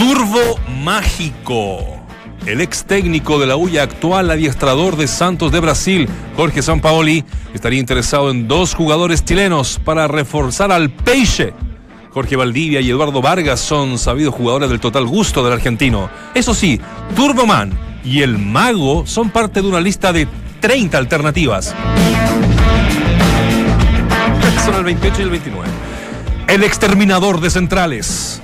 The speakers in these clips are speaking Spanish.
Turbo Mágico. El ex técnico de la UIA actual adiestrador de Santos de Brasil, Jorge Sampaoli, estaría interesado en dos jugadores chilenos para reforzar al Peixe. Jorge Valdivia y Eduardo Vargas son sabidos jugadores del total gusto del argentino. Eso sí, Turboman y el Mago son parte de una lista de 30 alternativas. Son el 28 y el 29. El exterminador de centrales.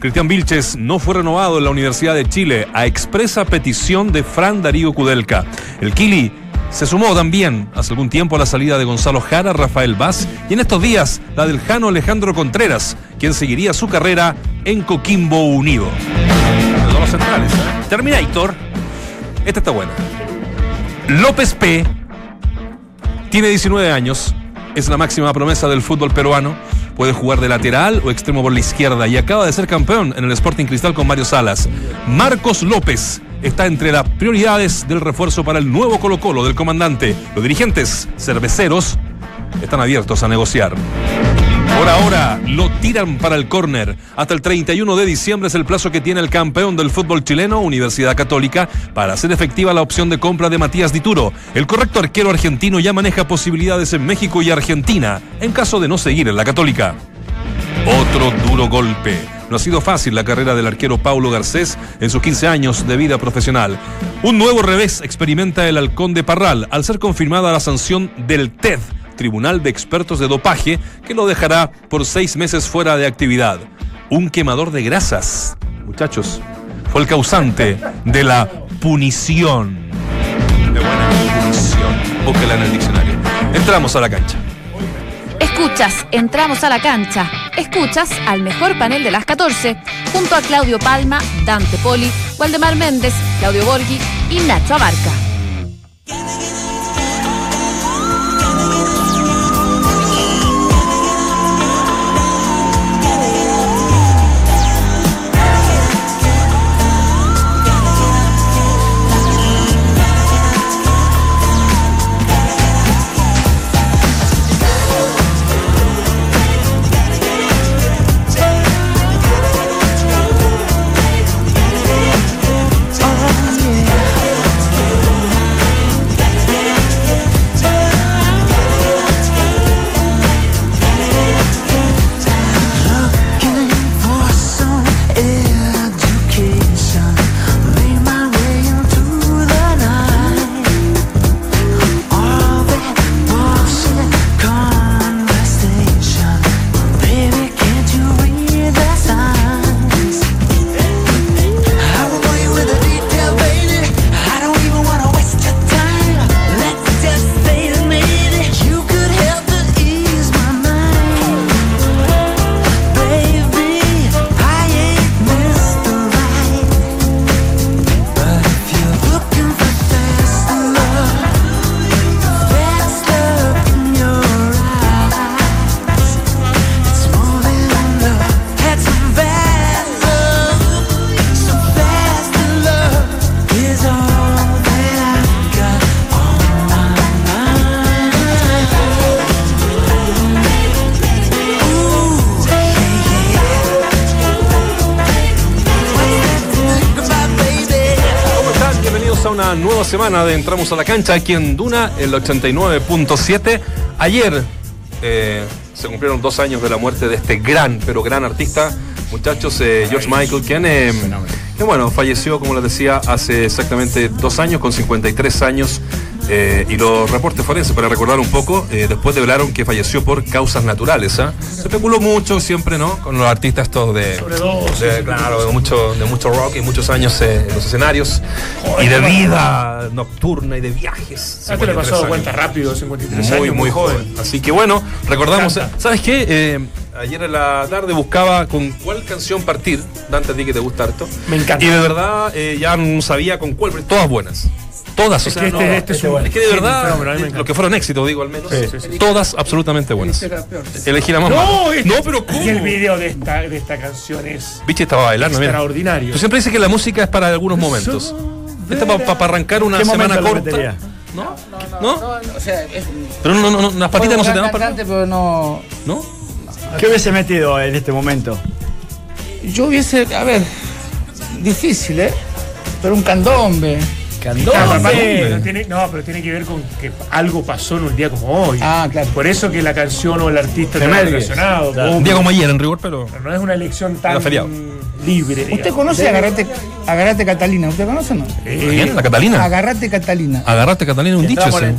Cristian Vilches no fue renovado en la Universidad de Chile a expresa petición de Fran Darío Kudelka. El Kili se sumó también hace algún tiempo a la salida de Gonzalo Jara, Rafael Vaz y en estos días la del Jano Alejandro Contreras, quien seguiría su carrera en Coquimbo Unido. Los centrales, ¿eh? Terminator. Esta está buena. López P. Tiene 19 años, es la máxima promesa del fútbol peruano Puede jugar de lateral o extremo por la izquierda y acaba de ser campeón en el Sporting Cristal con Mario Salas. Marcos López está entre las prioridades del refuerzo para el nuevo Colo Colo del comandante. Los dirigentes cerveceros están abiertos a negociar. Por ahora lo tiran para el córner. Hasta el 31 de diciembre es el plazo que tiene el campeón del fútbol chileno, Universidad Católica, para hacer efectiva la opción de compra de Matías Dituro. El correcto arquero argentino ya maneja posibilidades en México y Argentina, en caso de no seguir en la Católica. Otro duro golpe. No ha sido fácil la carrera del arquero Paulo Garcés en sus 15 años de vida profesional. Un nuevo revés experimenta el halcón de Parral al ser confirmada la sanción del TED Tribunal de Expertos de Dopaje que lo dejará por seis meses fuera de actividad. Un quemador de grasas, muchachos, fue el causante de la punición. De buena punición. Búsquela en el diccionario. Entramos a la cancha. Escuchas, entramos a la cancha. Escuchas al mejor panel de las 14, junto a Claudio Palma, Dante Poli, Waldemar Méndez, Claudio Borghi y Nacho Abarca. Semana de Entramos a la Cancha aquí en Duna, el 89.7. Ayer eh, se cumplieron dos años de la muerte de este gran, pero gran artista, muchachos, eh, George Michael, quien, eh, que bueno, falleció, como les decía, hace exactamente dos años, con 53 años. Eh, y los reportes forenses, para recordar un poco, eh, después develaron que falleció por causas naturales. ¿ah? Se especuló mucho siempre, ¿no? Con los artistas estos de, de claro, de mucho, de mucho rock y muchos años eh, en los escenarios y de vida nocturna y de viajes. Ah, te le pasó cuenta rápido, 53 años, muy, joven. Así que bueno, recordamos, ¿sabes qué? ayer en la tarde buscaba con cuál canción partir. Dante, a ti que te gusta harto. Me encanta. Y de verdad ya no sabía con cuál, pero todas buenas. Todas, es, que este, este es, es, que de verdad, lo que fueron éxitos, digo al menos, todas absolutamente buenas. Elegí la más no, no, pero ¿cómo? el video de esta, de esta canción es Biche estaba bailando, extraordinario. Tú siempre dices que la música es para algunos momentos. Esta para pa, arrancar una semana corta. ¿No? No, no, o sea, es, pero no, no, las patitas no se te dan para. pero no. ¿No? ¿Qué hubiese metido en este momento? Yo hubiese, a ver, difícil, ¿eh? Pero un candombe. No, Candombe. pero no, tiene, no, pero tiene que ver con que algo pasó en un día como hoy. Ah, claro. Por eso que la canción o el artista está relacionado. Claro. Un día como ayer en rigor, pero. Pero no es una elección tan libre. ¿Usted digamos. conoce a Agarrate, Agarrate Catalina? ¿Usted conoce o no? ¿Quién? ¿La Catalina? Agarrate Catalina. Agarraste Catalina un dicho en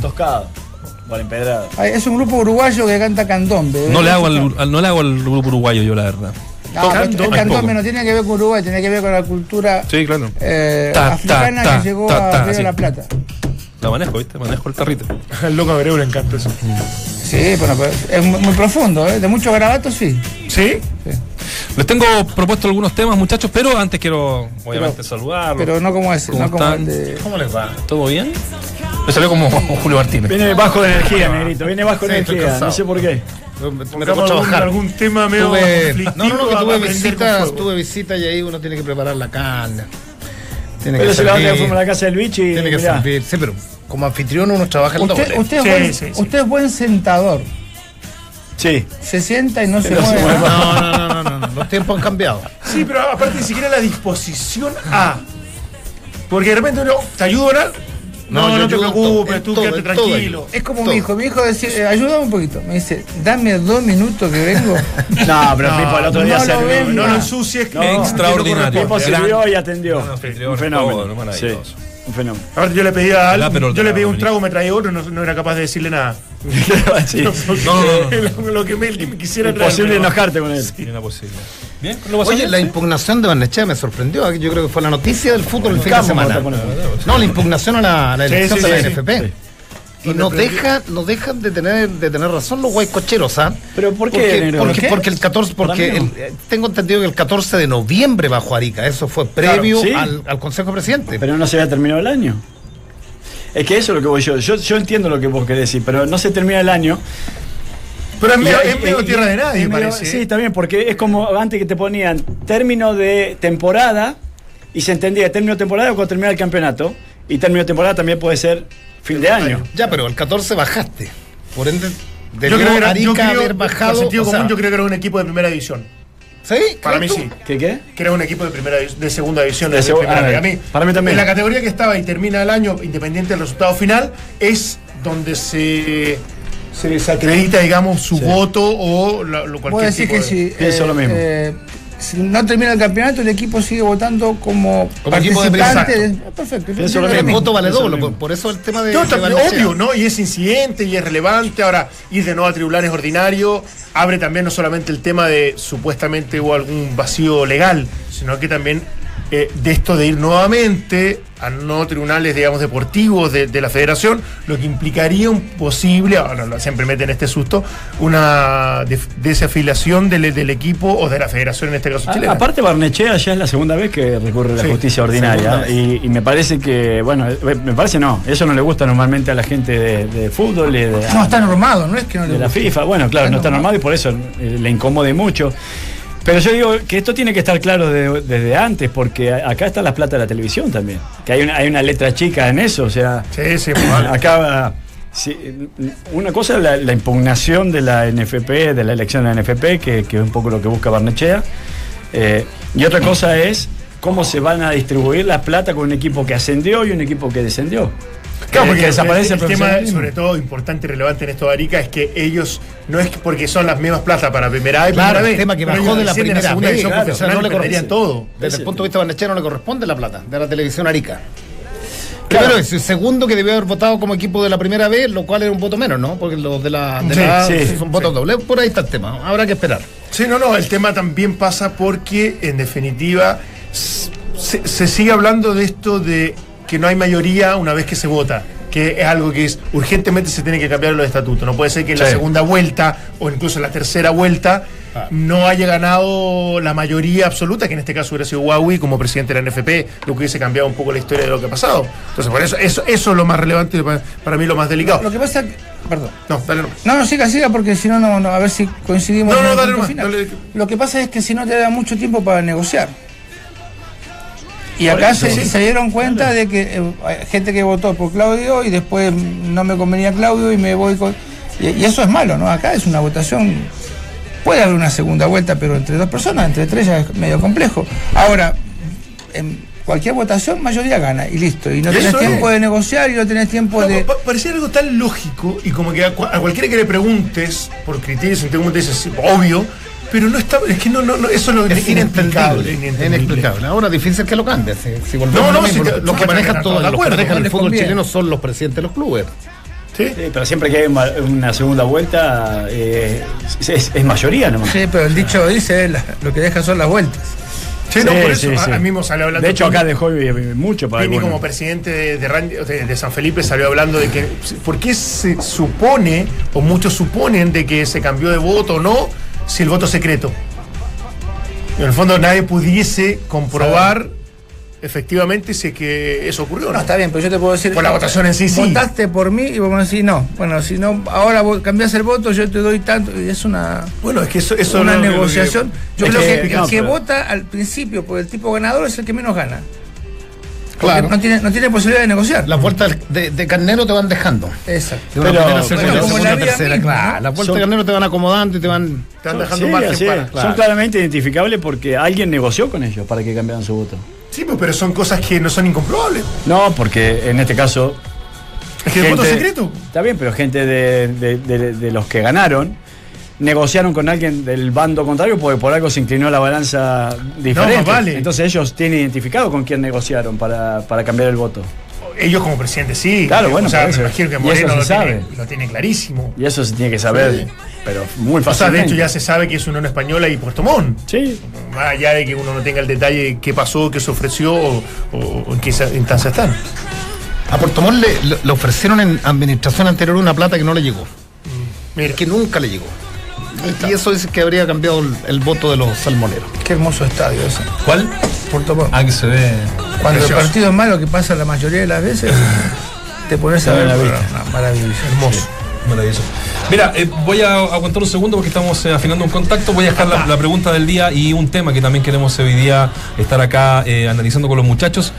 Empedrado. Ah, Es un grupo uruguayo que canta candombe. No le hago al- no le hago al grupo uruguayo yo, la verdad. No, candombe no tiene que ver con Uruguay, tiene que ver con la cultura Sí, claro. eh, Ta, africana ta, que llegó ta, ta, a Río de la Plata. La manejo, ¿viste? Manejo el tarrito. Al loco Abreu le encanta eso. Sí, bueno, pero es muy, muy profundo, ¿eh? de muchos garabatos, sí. ¿Sí? Les tengo propuesto algunos temas, muchachos, pero antes quiero, obviamente, saludarlos. Pero no como ese, ¿Cómo no como están? el de. ¿Cómo les va? ¿Todo bien? Me salió como Julio Martínez. Viene bajo de energía, negrito. Viene bajo de Sí, energía. cansado. No sé por qué. Me tocó Buscamos algún, trabajar. algún tema medio Tuve- no, no, no, que tuve visitas, tuve visitas y ahí uno tiene que preparar la carne. Tiene Pero que se la fuimos a la casa del bicho y. tiene que mirá, servir. Sí, pero como anfitrión uno trabaja el Usted, usted, es Sí, buen, sí, sí. usted es buen sentador. Sí. Se sienta y no se mueve. mueve. No, no, no, no, los tiempos han cambiado. Sí, pero aparte ni siquiera la disposición a. Porque de repente uno, ¿te ayudo en algo? No, No, no, yo te preocupes, todo, tú todo, quédate tranquilo. Es como Todo. mi hijo, mi hijo decía, eh, ayúdame un poquito. Me dice, dame dos minutos que vengo. No, pero Pipo el otro día no se lo ven, No no. lo ensucies extraordinario. Pipo sirvió y atendió. Un fenómeno. todo, maravilloso. Sí, un fenómeno. Aparte yo le algo, Aperol yo le pedí un trago, me traía otro, no, no era capaz de decirle nada. Sí. No, no, no. lo, que me, me quisiera. Imposible enojarte con él. Tiene una posibilidad. Bien, ¿lo pasó Oye, la impugnación de Barnechea me sorprendió. Yo creo que fue la noticia del fútbol el fin de semana. vamos a poner. No, la impugnación a la, a la Sí, elección sí, de la sí, sí. NFP. Y no deja, no dejan de tener, de tener razón los guaycocheros, ¿ah? Pero ¿por qué, Porque, negro? porque, ¿Por qué? porque el 14, porque el- tengo entendido que el 14 de noviembre bajó Arica, eso fue previo sí. al, al Consejo Presidente. Pero no se había terminado el año. Es que eso es lo que voy yo. Yo, yo entiendo lo que vos querés decir, pero no se termina el año. Pero es medio, Y- es medio y- tierra de nadie, medio- parece. Sí, ¿eh? está bien, porque es como antes que te ponían término de temporada y se entendía término de temporada cuando termina el campeonato. Y término de temporada también puede ser fin de año. Ya, pero el 14 bajaste. Por ende, debió Yo creo que era, Arica yo creo, haber por bajado. sentido o sea, común, yo creo que era un equipo de primera división. ¿Sí? Para mí ¿Crees sí. ¿Qué qué? Que era un equipo de primera de segunda división. De De segu- primera ah, a mí, para mí también. En la categoría que estaba y termina el año, independiente del resultado final, es donde se, se desacredita, digamos, su voto o la- lo Puedo cualquier decir tipo que de- si, Pienso lo mismo. eh, si no termina el campeonato, el equipo sigue votando como, Como equipo de participante. de- Perfecto. Lo El voto vale doble, por, eso el tema de. No, está- obvio, ¿no? Y es incidente y es relevante. Ahora, ir de nuevo a tribunales ordinarios abre también no solamente el tema de supuestamente hubo algún vacío legal, sino que también eh, de esto de ir nuevamente a no tribunales, digamos, deportivos de, de la federación, lo que implicaría un posible, ahora siempre meten este susto, una def- desafiliación del, del equipo o de la federación en este caso A- chilena. aparte, Barnechea ya es la segunda vez que recurre a la Sí, justicia ordinaria. Y, y me parece que, bueno, eh, me parece no, eso no le gusta normalmente a la gente de, de fútbol y de, No, está normado, no es que no le de la. FIFA. Bueno, claro, Está no está normado. normal y por eso eh, le incomode mucho. Pero yo digo que esto tiene que estar claro de- desde antes, porque acá está la plata de la televisión también. Que hay una, hay una letra chica en eso, o sea. Sí, sí, mal. Acá, sí, una cosa es la, la impugnación de la NFP, de la elección de la NFP, que, que es un poco lo que busca Barnechea. eh, y otra cosa es cómo se van a distribuir la plata con un equipo que ascendió y un equipo que descendió. Claro, Que- porque que desaparece el, el tema, sobre todo importante y relevante en esto de Arica, es que ellos, no es que porque son las mismas plata para primera A y Claro, el tema que bajó de la primera segunda B, división claro, profesional o sea, no le perderían corresponde. todo. Desde el punto de vista barnechea no le corresponde la plata de la televisión Arica. Primero eso, segundo que debió haber votado como equipo de la primera vez, lo cual era un voto menos, ¿no? Porque los de la, de Sí, la sí, son votos dobles. Por ahí está el tema. Habrá que esperar. Sí, no, no, el tema también pasa porque, en definitiva, se sigue hablando de esto de que no hay mayoría una vez que se vota, que es algo que es urgentemente se tiene que cambiar los estatutos. No puede ser que en la segunda vuelta o incluso en la tercera vuelta no haya ganado la mayoría absoluta, que en este caso hubiera sido Huawei como presidente de la NFP, lo que hubiese cambiado un poco la historia de lo que ha pasado. Entonces, por eso, eso, eso es lo más relevante y para, para mí lo más delicado. Lo que pasa que. Perdón. No, dale no. No, no, siga, siga, porque si no, no, no, a ver si coincidimos No, no, dale nomás, dale. Lo que pasa es que si no te da mucho tiempo para negociar. Y acá se, dieron cuenta de que eh, hay gente que votó por Claudio y después no me convenía Claudio y me voy con. Y, y eso es malo, ¿no? Acá es una votación. Puede haber una segunda vuelta, pero entre dos personas, entre tres ya es medio complejo. Ahora, en cualquier votación mayoría gana y listo. Y no Eso tenés es. tiempo de negociar y no tenés tiempo No, de. pa- parecía algo tan lógico y como que a, cua- a cualquiera que le preguntes por criterios, te dices, "Sí, obvio, pero no está, es que no, no, no, eso es lo Es inexplicable. inentendible. inexplicable. Ahora difícil que lo cambie. Si, si volvemos No, no, mismo, si te- los que manejan de todo, los que manejan el fútbol conviene. chileno son los presidentes de los clubes. ¿Sí? Sí, pero siempre que hay una segunda vuelta eh, es, es- mayoría nomás. Sí, pero el dicho dice, la- lo que deja son las vueltas. Sí, no, Sí, por eso sí, a- a, mí salió hablando. De hecho, acá dejó mucho para Pini como presidente de, de- de San Felipe salió hablando de que por qué se supone o muchos suponen de que se cambió de voto o no si el voto es secreto. En el fondo nadie pudiese comprobar efectivamente si es que eso ocurrió. o No, está bien, pero yo te puedo decir. Por la votación en sí, sí. Votaste por mí y vos me decís no. Bueno, si no, ahora cambiás el voto, yo te doy tanto. Y es una. Bueno, es que eso, una es que- negociación. Yo creo que- que, el no, que vota al principio por el tipo ganador es el que menos gana. Claro. No tiene, no tiene posibilidad de negociar. Las vueltas de, de carnero te van dejando. Exacto. De una Pero- primera, bueno, segunda, como segunda, la vida tercera, misma, claro. ¿no? Las vueltas de carnero te van acomodando y te van. Te van dejando Sí, margen para. claro. Son claramente identificables porque alguien negoció con ellos para que cambiaran su voto. Sí, pues, pero son cosas que no son incomprobables. No, porque en este caso. Es que el voto secreto. Está bien, pero gente de, de- de- de los que ganaron negociaron con alguien del bando contrario porque por algo se inclinó la balanza diferente. más vale. Entonces ellos tienen identificado con quién negociaron para, para cambiar el voto. Ellos como presidente sí. Claro, bueno, O sea, me imagino que Y eso Moreno se lo sabe. tiene, lo tiene clarísimo. Y eso se tiene que saber, pero muy O sea, fácilmente. de hecho ya se sabe que es Unión Española y Puerto Montt. Sí, Más allá de que uno no tenga el detalle de qué pasó, qué se ofreció o, en qué instancia están. A Puerto Montt le, le- le ofrecieron en administración anterior una plata que no le llegó. Mira, Que nunca le llegó. Y eso es que habría cambiado el, el voto de los salmoneros. Qué hermoso estadio ese. ¿Cuál? Puerto Montt. Ah, que se ve. Cuando precioso. el partido es malo, que pasa la mayoría de las veces, te pones a ver la vista. Maravilloso. hermoso. Maravilloso. Mira, eh, voy a aguantar un segundo porque estamos eh, afinando un contacto. Voy a dejar la, la pregunta del día y un tema que también queremos hoy día estar acá eh, analizando con los muchachos.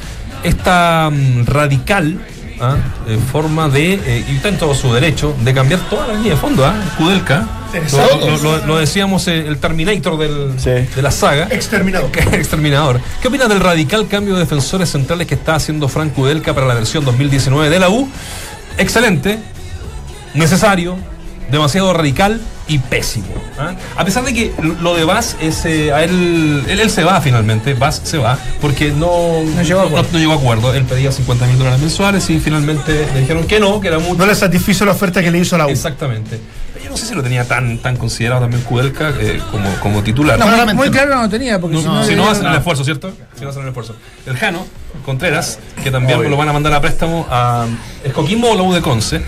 Esta mm, radical ¿ah? eh, forma de, eh, y está en todo su derecho, de cambiar toda la línea de fondo, ¿ah? Kudelka. Lo, lo- lo- lo decíamos, eh, el Terminator del- Sí. de la saga. Exterminado. Exterminador. ¿Qué opinas del radical cambio de defensores centrales que está haciendo Frank Kudelka para la versión 2019 de la U? Excelente, necesario, demasiado radical y pésimo. ¿ah? A pesar de que lo de Vaz es eh, a él, él, él se va finalmente, Vaz se va, porque no, No llegó a acuerdo. no llegó a acuerdo. Él pedía 50 mil dólares mensuales y finalmente le dijeron que no, que era mucho. No le satisfizo la oferta que le hizo la U. Exactamente. Yo no sé si lo tenía tan, tan considerado también Kudelka eh, como, como titular. No, muy, muy no. claro no tenía, porque No, si no. si no hacen el esfuerzo, ¿cierto? Si no hacen el esfuerzo. El Jano Contreras, que también lo van a mandar a préstamo a ¿es Coquimbo o la U de Conce.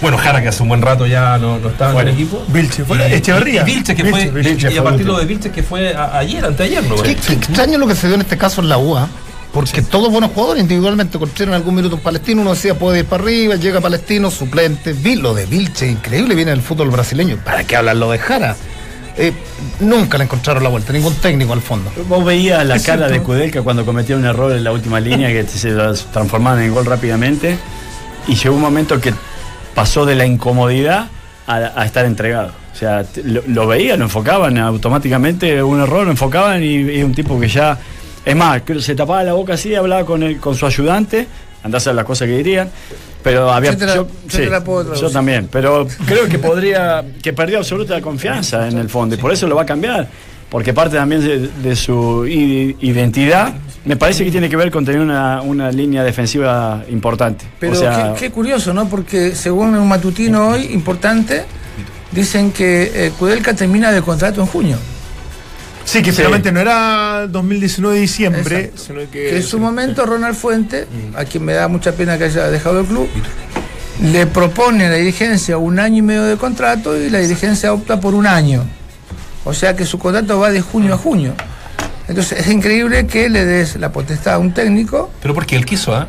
Bueno, Jara, que hace un buen rato ya no, no estaba en el equipo. Vilche, fue Y- Echeverría. y Vilche, que Vilche, fue. Vilche y a partir de lo de Vilche, que fue a- ayer, anteayer, ¿no? Qué, qué extraño lo que se dio en este caso en la UA. Porque todos buenos jugadores individualmente construyeron algún minuto en Palestino. Uno decía puede ir para arriba, llega Palestino, suplente. Vi lo de Vilche, increíble, viene del fútbol brasileño. ¿Para qué hablar lo de Jara? Eh, nunca le encontraron la vuelta, ningún técnico al fondo. Vos veías la cara cierto. de Kudelka cuando cometía un error en la última línea que se las transformaban en gol rápidamente y llegó un momento que pasó de la incomodidad a, a estar entregado. O sea, lo, lo veían, lo enfocaban automáticamente, un error, lo enfocaban y, y un tipo que ya... Es más, se tapaba la boca así, hablaba con, el, con su ayudante, andás a las cosas que dirían, pero había... Yo te la- yo te la puedo yo también, pero creo que podría, que perdió absoluta confianza en el fondo y por eso lo va a cambiar, porque parte también de, de su identidad, me parece que tiene que ver con tener una, una línea defensiva importante. Pero o sea, qué, qué curioso, ¿no? Porque según un matutino hoy importante, dicen que eh, Kudelka termina de contrato en junio. Sí, que finalmente no era 2019 de diciembre, Exacto. sino que. Que en su momento Ronald Fuente, a quien me da mucha pena que haya dejado el club, le propone a la dirigencia un año y medio de contrato y la dirigencia opta por un año. O sea que su contrato va de junio a junio. Entonces es increíble que le des la potestad a un técnico. Pero porque él quiso, ¿ah?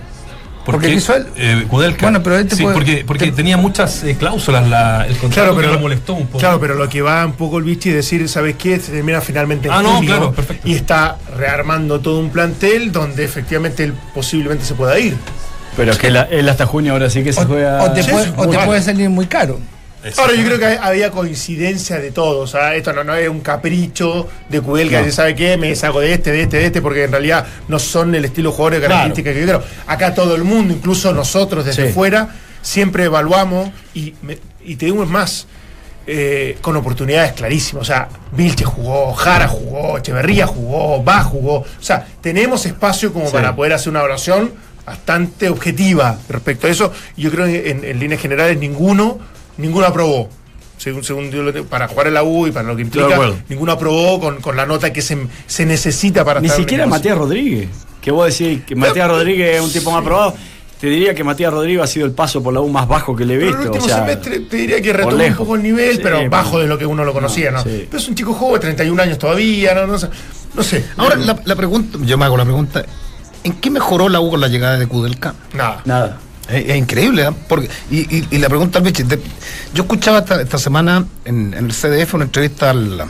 Porque quiso él. eh, Kudelka. Bueno, pero él te sí, puede- porque, porque te- tenía muchas eh, cláusulas la, el contrato Claro, que pero lo molestó un poco. Claro, pero lo que va un poco el bicho y decir, ¿sabes qué? Se termina finalmente en Ah, no, claro, perfecto. Y está rearmando todo un plantel donde efectivamente él posiblemente se pueda ir. pero que la- él hasta junio ahora sí que se O, juega... o te, puede, o te puede salir muy caro. Ahora yo creo que había coincidencia de todos. ¿ah? Esto no, no es un capricho de No. que sabe qué, me deshago de este, de este, de este, porque en realidad no son el estilo de jugadores Claro. características que yo quiero. Acá todo el mundo, incluso nosotros desde Sí. fuera, siempre evaluamos y, me- y te digo más. eh, con oportunidades clarísimas. O sea, Vilche jugó, Jara jugó, Echeverría jugó, Va jugó. O sea, tenemos espacio como Sí. para poder hacer una oración bastante objetiva respecto a eso. Yo creo que en, en líneas generales ninguno, ninguno aprobó. Según, según yo lo tengo, para jugar en la U y para lo que implica, ninguno aprobó con, con la nota que se, se necesita para Ni estar siquiera Matías Rodríguez. Que vos decís que Matías Rodríguez es un tipo más probado. Te diría que Matías Rodríguez ha sido el paso por la U más bajo que le he Pero visto. el último o sea, semestre te diría que retomó un poco el nivel, Sí, pero bueno. bajo de lo que uno lo conocía, ¿no? No, sí. Pero es un chico joven, 31 años todavía, ¿no? No, sé. No sé. Ahora, la, la pregunta, yo me hago la pregunta, ¿en qué mejoró la U con la llegada de Kudelka? Nada. Nada. Es, es increíble, ¿eh? Porque, y, y- y la pregunta al de- yo escuchaba esta, esta semana en, en el CDF una entrevista al-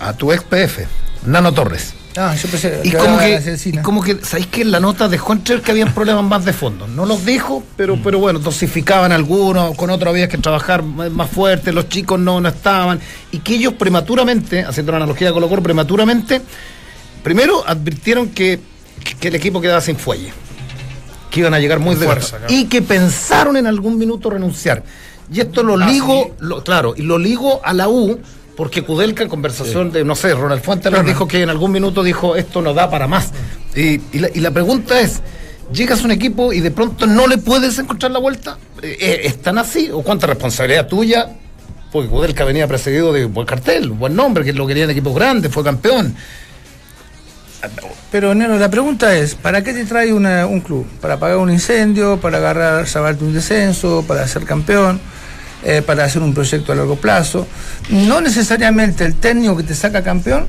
a, tu ex PF, Nano Torres. Ah, yo pensé Y que como que, la Cecina. y como que, ¿sabéis que en la nota dejó entrever que habían problemas más de fondo? No los dijo, pero, pero bueno, dosificaban algunos, con otros había que trabajar más fuerte, los chicos no, no estaban, y que ellos prematuramente, haciendo una analogía con Colo prematuramente, primero advirtieron que, que el equipo quedaba sin fuelle, que iban a llegar muy de fuerza, claro. y que pensaron en algún minuto renunciar. Y esto lo Ah, ligo, lo- claro, y lo ligo a la U, porque Kudelka en conversación de, no sé, Ronald Fuentes les dijo que en algún minuto dijo esto no da para más. Y, y la, y la pregunta es, llegas a un equipo y de pronto no le puedes encontrar la vuelta, Eh, eh, ¿es tan así? ¿O cuánta responsabilidad tuya? Porque Kudelka venía precedido de buen cartel, buen nombre, que lo quería en equipos grandes, fue campeón. Pero, Nero, la pregunta es, ¿para qué te trae un club? ¿Para apagar un incendio? ¿Para agarrar, salvarte un descenso? ¿Para ser campeón? Eh, ¿Para hacer un proyecto a largo plazo? No necesariamente el técnico que te saca campeón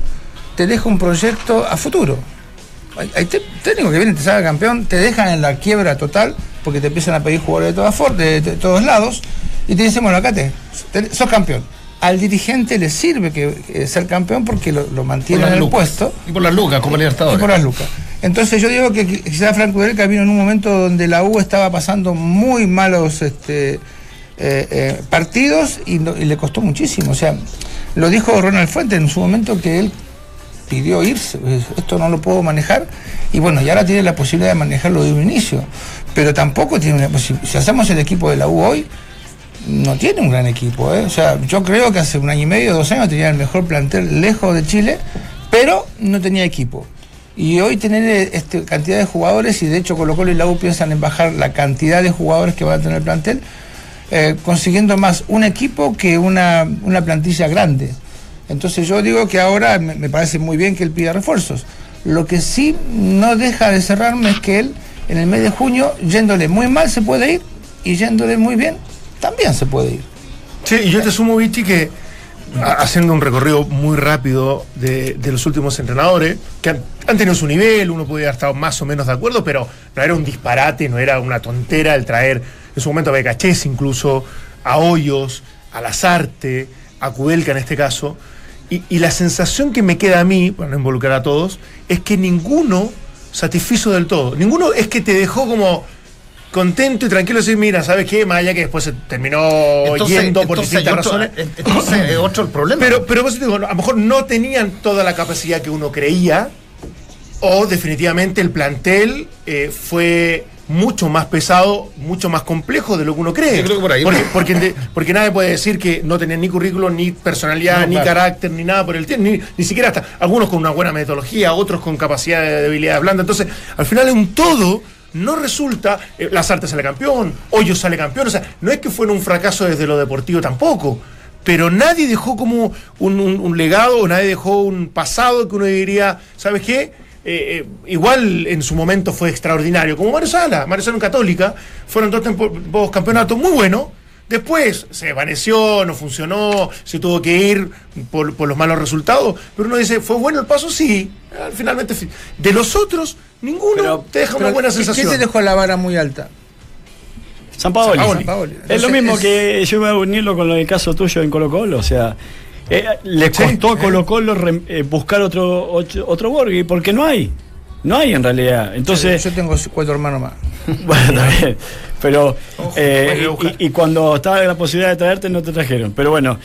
te deja un proyecto a futuro. Hay, hay técnicos que vienen, te saca campeón, te dejan en la quiebra total porque te empiezan a pedir jugadores de, todas de, de todos lados y te dicen, bueno, acá te- sos campeón. Al dirigente le sirve que, que ser campeón porque lo, lo mantiene en el lucas. puesto. Y por las lucas, como Y Libertadores. por las lucas. Entonces yo digo que qui- quizás Franco Delca vino en un momento donde la U estaba pasando muy malos este, eh, eh, partidos y, y le costó muchísimo. O sea, lo dijo Ronald Fuentes en su momento que él pidió irse, pues, esto no lo puedo manejar y bueno, ya ahora tiene la posibilidad de manejarlo de un inicio, pero tampoco tiene una posi- si hacemos el equipo de la U hoy, no tiene un gran equipo, ¿eh? o sea, yo creo que hace un año y medio, dos años tenía el mejor plantel lejos de Chile, pero no tenía equipo. Y hoy tener eh, este, cantidad de jugadores, y de hecho Colo Colo y la piensan en bajar la cantidad de jugadores que van a tener el plantel, eh, consiguiendo más un equipo que una, una plantilla grande. Entonces yo digo que ahora me, me parece muy bien que él pida refuerzos. Lo que sí no deja de cerrarme es que él en el mes de junio, yéndole muy mal se puede ir y yéndole muy bien también se puede ir. Sí, y yo te sumo, Vichy, que haciendo un recorrido muy rápido de, de los últimos entrenadores, que han, han tenido su nivel, uno podía haber estado más o menos de acuerdo, pero no era un disparate, no era una tontera el traer en su momento a Becachés incluso, a Hoyos, a Lazarte, a Kudelka en este caso. Y, y la sensación que me queda a mí, para no involucrar a todos, es que ninguno satisfizo del todo. Ninguno es que te dejó como contento y tranquilo decir, mira, ¿sabes qué? Allá que después se terminó yendo por distintas otro- razones. entonces es otro el problema. Pero, pero te digo, a lo mejor no tenían toda la capacidad que uno creía, o definitivamente el plantel eh, fue mucho más pesado, mucho más complejo de lo que uno cree. Yo creo que por ahí porque, porque, de- porque nadie puede decir que no tenían ni currículum, ni personalidad, No, ni claro. carácter, ni nada por el tiempo, ni, ni siquiera hasta algunos con una buena metodología, otros con capacidad de debilidad blanda. Entonces, al final en un todo no resulta, eh, Lazarte sale campeón, Hoyo sale campeón, o sea, no es que fuera un fracaso desde lo deportivo tampoco, pero nadie dejó como un, legado, nadie dejó un pasado que uno diría, ¿sabes qué? Eh, eh, igual en su momento fue extraordinario, como Mario Sala, Mario Sala en Católica, fueron dos, dos campeonatos muy buenos, después se desvaneció, no funcionó, se tuvo que ir por, por los malos resultados, pero uno dice, ¿fue bueno el paso? Sí, finalmente, fi- de los otros, ninguno Pero- te deja una buena ¿qué- sensación. ¿Quién te dejó la vara muy alta? San Paoli. Es lo mismo es- que yo voy a unirlo con lo del caso tuyo en Colo Colo. O sea, eh, le Sí, costó a. Colo Colo eh, buscar otro, otro, otro Borghi porque no hay. No hay en realidad. Entonces, Yo tengo cuatro hermanos más. bueno, bien. Pero, eh, y, y cuando estaba la posibilidad de traerte, no te trajeron. Pero bueno,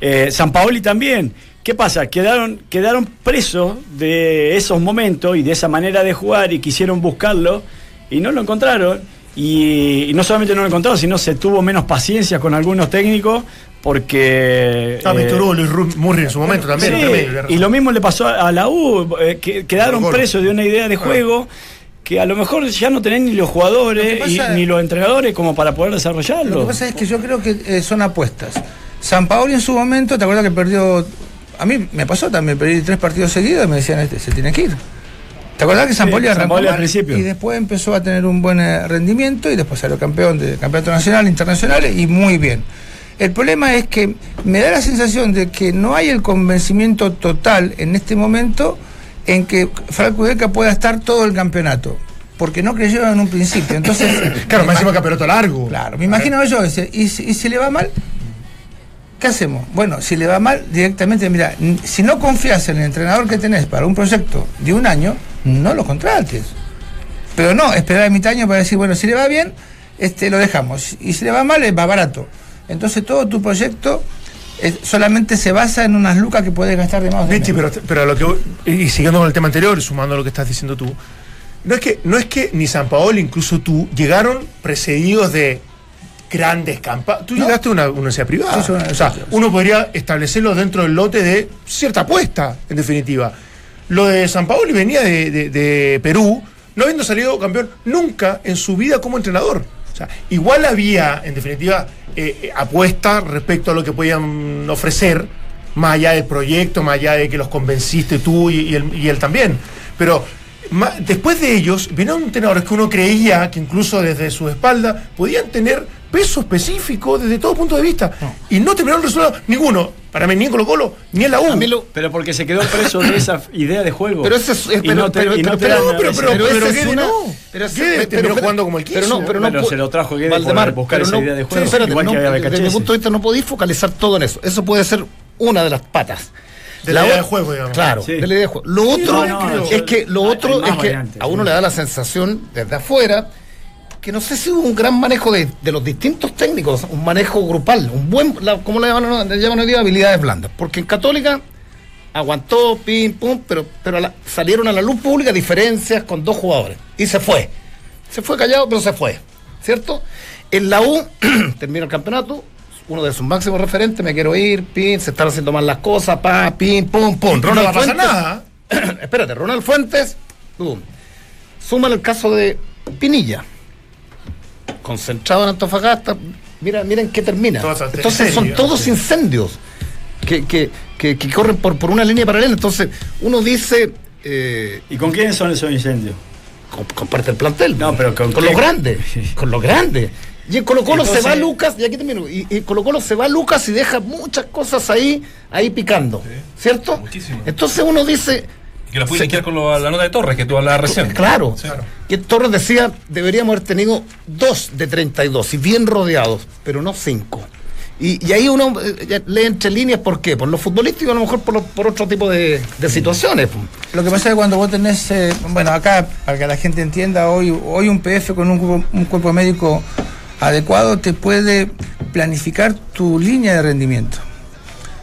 eh, San Paoli también. ¿Qué pasa? Quedaron, quedaron presos de esos momentos y de esa manera de jugar y quisieron buscarlo y no lo encontraron. Y, y no solamente no lo encontraron, sino se tuvo menos paciencia con algunos técnicos porque... Ah, eh, Luis Murri en su momento también. Sí, y lo mismo le pasó a a la U, eh, que quedaron presos de una idea de juego que a lo mejor ya no tenés ni los jugadores Lo ni los entrenadores como para poder Lo desarrollarlo. que pasa es que yo creo que eh, son apuestas. San Paolo en su momento, ¿te acuerdas que perdió? A mí me pasó también, perdí tres partidos seguidos y me decían, este se tiene que ir. ¿Te acuerdas que San Sí, Paoli San arrancó al principio. y después empezó a tener un buen eh, rendimiento y después salió campeón de campeonato nacional, internacional y muy bien. El problema es que me da la sensación de que no hay el convencimiento total en este momento en que Franco Udeca pueda estar todo el campeonato, porque no creyeron en un principio. Entonces, Claro, me encima ima- campeonato largo. Claro, me imagino yo, ¿y, y si le va mal? ¿Qué hacemos? Bueno, si le va mal, directamente, mira, si no confías en el entrenador que tenés para un proyecto de un año, no lo contrates. Pero no, esperar a mitad año para decir, bueno, si le va bien, este, lo dejamos. Y si le va mal, va barato. Entonces todo tu proyecto eh, solamente se basa en unas lucas que puedes gastar de más. de Vichy, menos. pero, pero lo que y siguiendo con el tema anterior, sumando lo que estás diciendo tú, no es que, no es que ni San Paolo, incluso tú, llegaron precedidos de grandes campañas. Tú No. llegaste a una universidad privada. Sí, soy una o sea, uno podría establecerlo dentro del lote de cierta apuesta, en definitiva. Lo de San Paolo venía de, de- de Perú, no habiendo salido campeón nunca en su vida como entrenador. O sea, igual había, en definitiva, eh, eh, apuesta respecto a lo que podían ofrecer, más allá del proyecto, más allá de que los convenciste tú y, y él, y él también. Pero ma- después de ellos, vinieron entrenadores que uno creía que incluso desde su espalda podían tener peso específico desde todo punto de vista. Y no terminaron resuelto ninguno. Para mí, ni en Colo Colo, ni en la U. Lo- Pero porque se quedó preso de esa idea de juego. Pero ese es- es- y pero- no pero- no pero- pero- no, pero- pero- pero es Guede una- no. pero ese- Guede pero- terminó pero- jugando como el pero quiso. no, pero no Pero pu- se lo trajo Guede por Valdemar, buscar esa idea de juego, espérate, igual no, que había desde mi punto de vista no podéis focalizar todo en eso. Eso puede ser una de las patas. De la idea o- de juego, digamos. Claro, Sí. de la idea de juego. Lo otro no, no, es que lo otro es que a uno le da la sensación desde afuera que no sé si hubo un gran manejo de, de los distintos técnicos, un manejo grupal, un buen, la- ¿cómo le llaman, le llaman hoy día? Habilidades blandas. Porque en Católica aguantó, pim, pum, pero, pero a la- salieron a la luz pública diferencias con dos jugadores. Y se fue. Se fue callado, pero se fue. ¿Cierto? En la U termina el campeonato. Uno de sus máximos referentes, me quiero ir, pim, se están haciendo mal las cosas, pa, pim, pum, pum. no va a pasar nada. Espérate, Ronald Fuentes, pum. Súmale el caso de Pinilla. Concentrado en Antofagasta. Mira, miren qué termina. Todos Entonces son incendios, todos sí. incendios que, que, que, que corren por, por una línea paralela. Entonces, uno dice. eh, ¿Y con quiénes son esos incendios? com- comparte el plantel. No, pero ¿con con qué? lo grande. Con lo grande. Y en Colo Colo se va Lucas, y aquí termino, y, y Colo Colo se va Lucas y deja muchas cosas ahí, ahí picando. ¿Cierto? Muchísimo. Entonces uno dice, Que la pude Se- linkear con lo- la nota de Torres que tú hablabas recién. Claro. Sí. Y Torres decía, deberíamos haber tenido dos de 32 y bien rodeados, pero no cinco. Y, y ahí uno eh, lee entre líneas, ¿por qué? Por lo futbolístico, a lo mejor por, lo- por otro tipo de, de situaciones. pues. Lo que pasa es que cuando vos tenés, eh, bueno, acá, para que la gente entienda, hoy, hoy un PF con un cuerpo médico adecuado te puede planificar tu línea de rendimiento.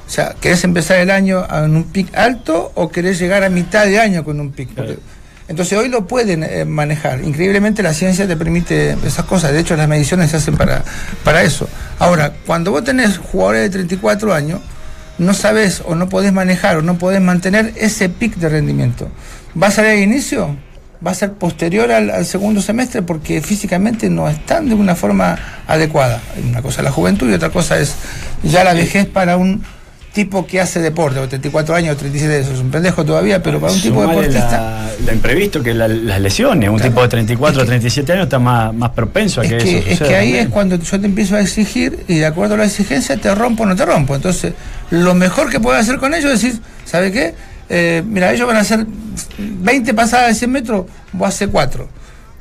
O sea, ¿querés empezar el año en un pic alto o querés llegar a mitad de año con un pic? Porque- entonces hoy lo pueden eh, manejar. Increíblemente la ciencia te permite esas cosas. De hecho, las mediciones se hacen para, para eso. Ahora, cuando vos tenés jugadores de 34 años, no sabes o no podés manejar o no podés mantener ese pic de rendimiento. ¿Va a ser al inicio? ¿Va a ser posterior al, al segundo semestre? Porque físicamente no están de una forma adecuada. Una cosa es la juventud y otra cosa es ya la vejez para un tipo que hace deporte, o 34 años, 37, eso es un pendejo todavía, pero para un tipo de deportista... la- lo imprevisto que la- las lesiones. Un Claro. tipo de 34 o 37 años está más, más propenso a Es que, que, eso es suceda que ahí también. es cuando yo te empiezo a exigir y de acuerdo a la exigencia te rompo o no te rompo. Entonces, lo mejor que puedo hacer con ellos es decir, ¿sabe qué? Eh, mira, ellos van a hacer 20 pasadas de 100 metros, vos haces 4.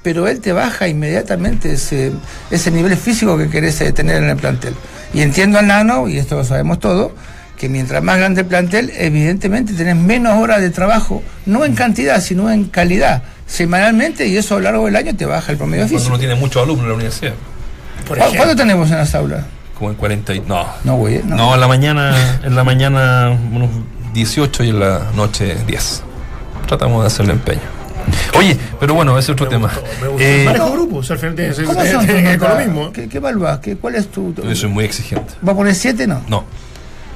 Pero él te baja inmediatamente ese, ese nivel físico que querés eh, tener en el plantel. Y entiendo al nano, y esto lo sabemos todos, que mientras más grande el plantel, evidentemente tenés menos horas de trabajo, no en cantidad, sino en calidad. semanalmente y eso a lo largo del año te baja el promedio Cuando físico. uno tiene muchos alumnos en la universidad. Por ¿Cu- ¿Cuánto ejemplo. tenemos en las aulas? Como en 40 y... No. No, güey. No. No, en la mañana, en la mañana unos 18 y en la noche 10. Tratamos de hacerle empeño. Oye, pero bueno, ese es otro tema. Eh, Manejo grupos, al final ¿Cómo son. ¿eh? ¿Qué, qué ¿Cuál es tu...? tu- yo soy muy exigente. ¿Va a poner 7 no? No.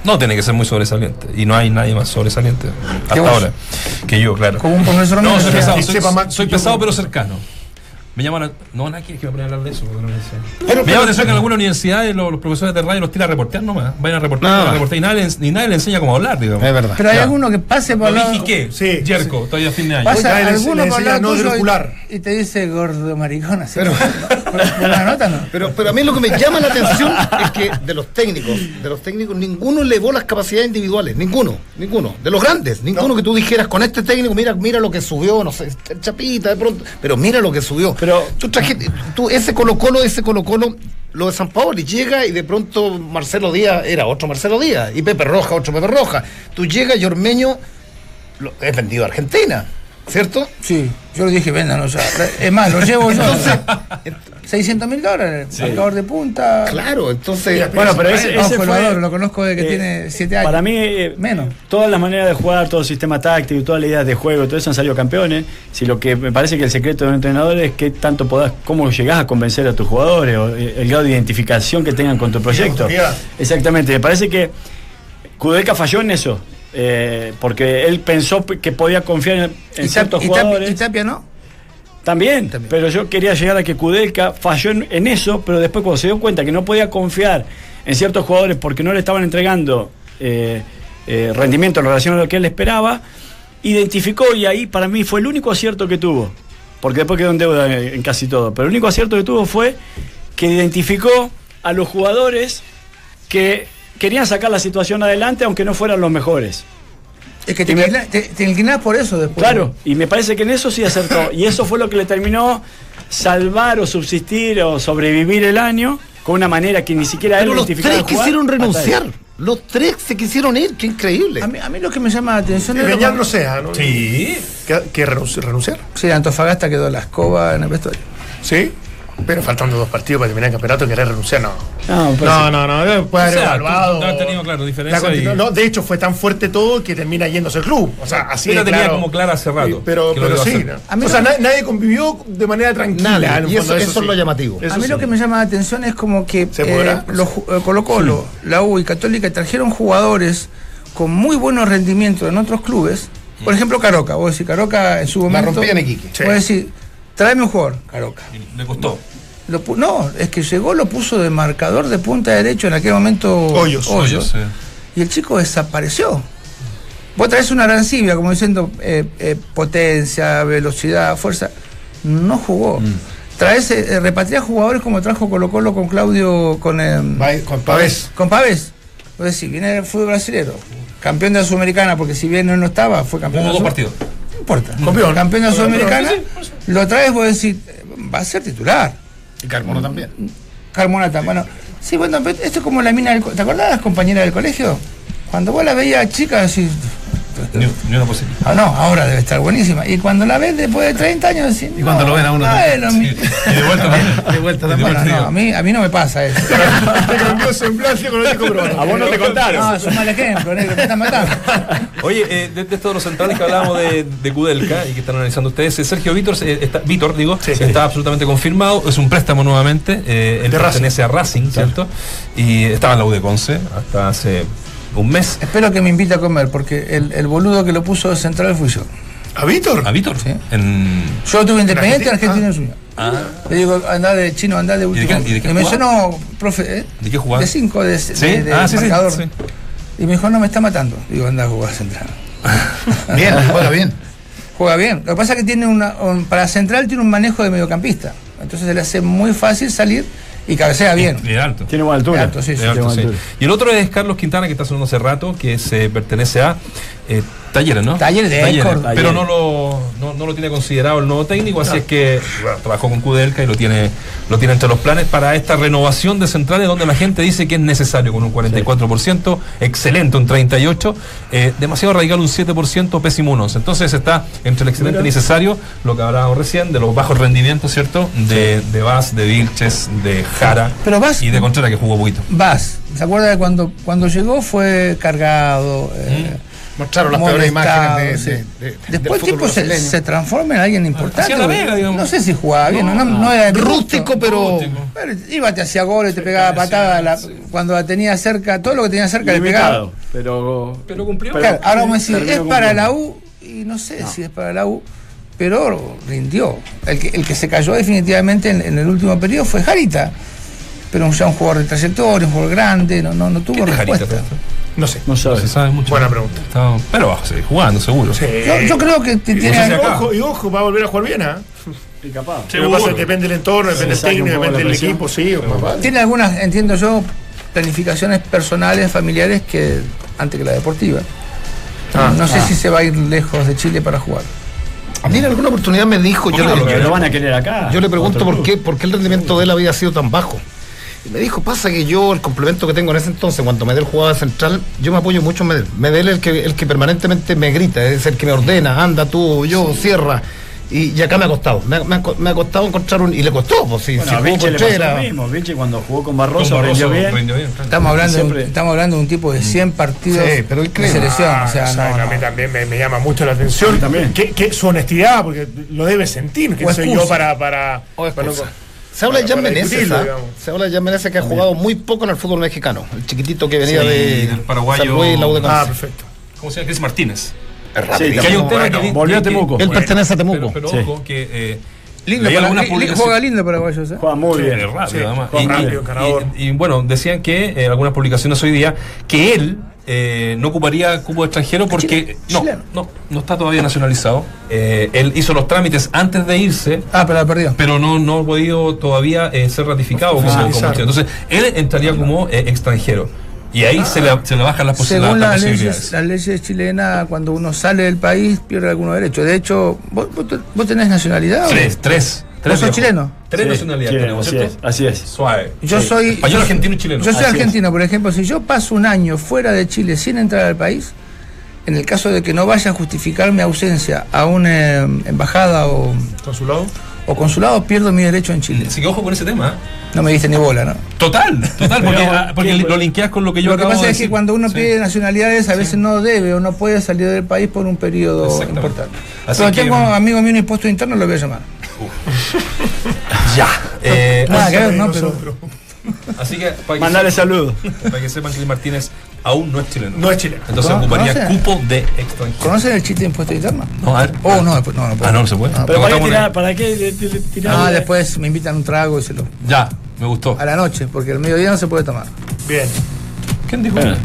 No, tiene que ser muy sobresaliente. Y no hay nadie más sobresaliente hasta ahora que yo, claro. Como un profesor No, soy pesado, soy, pesado pero cercano. Me llaman a... No, nadie quiere que me ponga a hablar de eso. porque no me. Pero- me llama la atención que en algunas universidades los, los profesores de radio los tira a reportear nomás. Vayan a reportear, No. vayan a reportear y, nadie, le ens- y nadie le enseña cómo hablar, digamos. Es verdad. Pero hay Ya. alguno que pase por Lo dije qué, Sí, Yerko, todavía a fin de año. Pasa Nadie le- alguno le por lado no circular. y, y te dice gordo maricón así. Pero, la nota no. Pero, pero a mí lo que me llama la atención es que de los técnicos, de los técnicos, ninguno elevó las capacidades individuales, ninguno, ninguno. De los grandes, ninguno que tú dijeras con este técnico, mira, mira lo que subió, no sé, el Chapita de pronto, pero mira lo que subió. Pero- tú trajiste, tú ese Colo Colo, ese Colo Colo, lo de San Paolo, y llega y de pronto Marcelo Díaz era otro Marcelo Díaz, y Pepe Roja, otro Pepe Roja. Tú llegas y Ormeño lo, es vendido a Argentina, ¿cierto? Sí, yo le dije, vendan, o sea, es más, lo llevo yo. 600 mil dólares, marcador de punta. Claro, entonces. Bueno, pero ese, ese fue lo conozco desde que eh, tiene 7 años. Para mí, eh, Menos. todas las maneras de jugar, todo el sistema táctico, todas las ideas de juego, todo eso han salido campeones. Si lo que me parece que el secreto de un entrenador es que tanto podás, cómo llegás a convencer a tus jugadores, o eh, el grado de identificación que tengan con tu proyecto. Exactamente, me parece que Kudelka falló en eso. Eh, porque él pensó que podía confiar en, ciertos y jugadores. y Tapia no. También, También. pero yo quería llegar a que Kudelka falló en, en eso, pero después cuando se dio cuenta que no podía confiar en ciertos jugadores porque no le estaban entregando eh, eh, rendimiento en relación a lo que él esperaba, identificó y ahí para mí fue el único acierto que tuvo, porque después quedó en deuda en, en casi todo, pero el único acierto que tuvo fue que identificó a los jugadores que querían sacar la situación adelante aunque no fueran los mejores. Es que te, me- inclinas, te, te inclinás por eso después. Claro, y me parece que en eso sí acertó. Y eso fue lo que le terminó salvar o subsistir o sobrevivir el año con una manera que ni siquiera él Pero los identificaba tres quisieron renunciar. él. Los tres se quisieron ir, qué increíble. A mí, a mí lo que me llama la atención es. Lo- no sea, ¿no? Sí. ¿Que, que renunci- renunciar? Sí, Antofagasta quedó la escoba en el vestuario. Sí. Pero faltando dos partidos para terminar el campeonato, querer renunciar, no. No, No, sí. no, no, puede haber O sea, evaluado. tú has tenido, claro, diferencia la y- no, de hecho, fue tan fuerte todo que termina yéndose el club. O sea, así de tenía claro. como clara hace rato Sí, Pero, pero sí. ¿no? O sea, no- na- nadie convivió de manera tranquila. Nadie, en el y eso, fondo, eso sí. es lo llamativo. Eso a mí sí. lo que me llama la atención es como que ¿Se podrá? los eh, Colo Colo, la U y Católica trajeron jugadores con muy buenos rendimientos en otros clubes. Por ejemplo, Caroca. Vos decís, Caroca en su La momento. rompía en Iquique. Sí. Vos decís, tráeme un jugador, Caroca. Le costó. Lo no, es que llegó, lo puso de marcador de punta derecho en aquel momento. Hoyos. Hoyos. Y el chico desapareció. Vos traes una arancibia, como diciendo eh, eh, potencia, velocidad, fuerza. No jugó. Traes, eh, repatriás jugadores como trajo Colo Colo con Claudio, con, Con Pavés. con Pavés. Vos decís, viene del fútbol brasileño. Campeón de la Sudamericana, porque si bien no estaba, fue campeón de dos partidos. No importa. Campeón. Campeón de la Campeón. Sudamericana. Lo traes, vos decís, va a ser titular. Y Carmono también. Carmonata, bueno, sí, bueno, pero esto es como la mina del co- ¿Te acordás las compañeras del colegio? Cuando vos la veías chica, así. Ni, ni una posibilidad. Ah, no, ahora debe estar buenísima. Y cuando la ves después de 30 años, decís. Y cuando lo ven a uno. Y de vuelta también. De vuelta de también. Bueno, vuelta, no, a mí, a mí no me pasa eso. Te cambió semblante con el chico peruano. A vos no te contaron. No, es un mal ejemplo, negro, me están matando. Oye, eh, de, de estos de los centrales que hablábamos de, de Kudelka y que están analizando ustedes, eh, Sergio Vítor, eh, está, Vítor, digo, está absolutamente confirmado, es un préstamo nuevamente, eh, él De pertenece a Racing, ¿cierto? Y estaba en la U de Conce hasta hace un mes. Espero que me invite a comer, porque el, el boludo que lo puso de central fui yo. ¿A Víctor? ¿A Vítor? Sí. En, Yo tuve independiente, Argentina? Argentina es suyo. Le digo, andá de chino, andá de último. qué- y de qué me dijo, no, profe, ¿eh? ¿De qué jugaba? De 5, de, ¿Sí? de, de ah, sí, sí, marcador. sí. Y me dijo, no, me está matando. Digo, anda a jugar central. Bien, juega bien. Juega bien. Lo que pasa es que tiene una, un- para central tiene un manejo de mediocampista. Entonces se le hace muy fácil salir y cabecea bien. Y de alto. Tiene buena altura. Alto, sí, sí, De alto, sí. altura. Y el otro es Carlos Quintana, que está sonando hace rato, que se pertenece a. eh, Talleres, ¿no? Talleres de Córdoba. Pero no lo, no, no lo tiene considerado el nuevo técnico, así es que bueno, trabajó con Kudelka y lo tiene, lo tiene entre los planes para esta renovación de centrales donde la gente dice que es necesario con un 44%, excelente un 38%, eh, demasiado radical un 7%, pésimo un 11%. Entonces está entre el excelente y necesario, lo que hablábamos recién, de los bajos rendimientos, ¿cierto? De, de Vaz, de Vilches, de Jara Pero Vaz- y de Contreras que jugó poquito. Vas, ¿se acuerda de cuando, cuando llegó fue cargado? eh, Mostraron las peores imágenes sí. de, de- de- Después el tipo se, transforma en alguien importante. La vega. No sé si jugaba bien, no, no, no era Rústico, pero. Pero iba, te hacía goles, te pegaba patadas, la- cuando la tenía cerca, todo lo que tenía cerca le pegaba. Pero. Pero cumplió. Claro, ahora vamos a decir, es para la. U, y no sé si es para la U, pero rindió. El que, el que se cayó definitivamente en, en el último periodo fue Jarita. Pero ya un jugador de trayectoria, un jugador grande, no, no, no tuvo ¿Quién es Jarita, respuesta. No sé. No No sabes. se sabe mucho. Buena pregunta. Está- pero va a seguir jugando, seguro. Sí. Yo, yo creo que te- Y tiene sé si ojo, y ojo, va a volver a jugar bien, ¿ah? Y capaz. Lo que pasa es que depende del entorno, depende del saca un técnico, poco depende la del presión. equipo, sí. más vale. Tiene algunas, entiendo yo, planificaciones personales, familiares que antes que la deportiva. Ah, no sé si se va a ir lejos de Chile para jugar. A mí en alguna oportunidad me dijo, yo ¿Por qué no lo le, lo van a querer acá. yo le pregunto por qué, por qué el rendimiento de él había sido tan bajo. Y me dijo, pasa que yo, el complemento que tengo en ese entonces, cuando Medel jugaba central, yo me apoyo mucho en Medel. Medel es el que, el que permanentemente me grita, es el que me ordena, anda tú, yo, cierra. Y, y acá me ha costado, me ha, me ha co- me ha costado encontrar un. Y le costó, pues sí, Bueno, si a Vinci le pasó lo mismo. Vinci cuando jugó con Con Barroso, Barroso rindió bien. rindió bien, claro. Estamos hablando, de un- Siempre- estamos hablando de un tipo de 100 partidos Sí, pero de selección. Ah, o sea, o sea, no, que a no. mí también me, me llama mucho la atención. Mí también. Que, que su honestidad, porque lo debe sentir, que soy yo para. para, O para-. Se habla de Jan Meneses. Se habla de Jan Meneses que ha jugado muy poco en el fútbol mexicano. El chiquitito que venía Sí, de del paraguayo. San Luis, la U de Ah, perfecto. ¿Cómo se llama? Chris Martínez. Es Sí, rápido. Que hay un Bueno, tema que di- volvió a que- Temuco. Él pertenece a Temuco. Pero, pero Sí. ojo, que. Eh, Lindo, para- li- juega lindo paraguayos. ¿eh? Juega muy Sí, bien. Rápido, Sí, además. juega Y- rápido, y- y- y, bueno, decían que eh, algunas publicaciones hoy día que él eh, no ocuparía cupo extranjero porque no, no, no está todavía nacionalizado. Eh, él hizo los trámites antes de irse, Ah, pero la perdió. pero no, no ha podido todavía eh, ser ratificado como, como. Entonces, él entraría como eh, extranjero. Y ahí se, le, se le bajan las, posi- Según las las leyes, posibilidades. las leyes chilenas, cuando uno sale del país, pierde algunos derechos. De hecho, ¿vos, vos te- vos tenés nacionalidad? o no? Tres, tres. sos chileno? Tres Sí, nacionalidades chileno, tenemos, así ¿cierto? es, así es. Suave. Yo Sí. soy. Español, argentino y chileno. Yo soy Así es. argentino, por ejemplo, si yo paso un año fuera de Chile sin entrar al país, en el caso de que no vaya a justificar mi ausencia a una eh, embajada o, Consulado. o consulado, pierdo mi derecho en Chile. Así que ojo con ese tema. ¿eh? No me diste ni bola, ¿no? Total, total, porque, ah, porque ¿qué- lo linkeas con lo que yo Lo que pasa de es que cuando uno Sí. pide nacionalidades, a veces no debe o no puede salir del país por un periodo importante. Así Pero que- tengo amigos míos en impuesto interno, lo voy a llamar. Ya. Eh, Nada así, que ver, ¿no? Pero así que para que, Mandale sepan, saludos. para que sepan que Martínez aún no es chileno. No es chileno. Entonces ¿No? ocuparía cupo de extranjero. ¿conocen el chiste de impuesto interno? No, a ver. Oh, no, después no, no puedo. Ah, no, no se puede. Ah, Pero ¿para tirar, ¿para qué tirar- Ah, después me invitan un trago y se lo. Ya, me gustó. A la noche, porque el mediodía no se puede tomar. Bien. ¿Quién dijo? Bueno.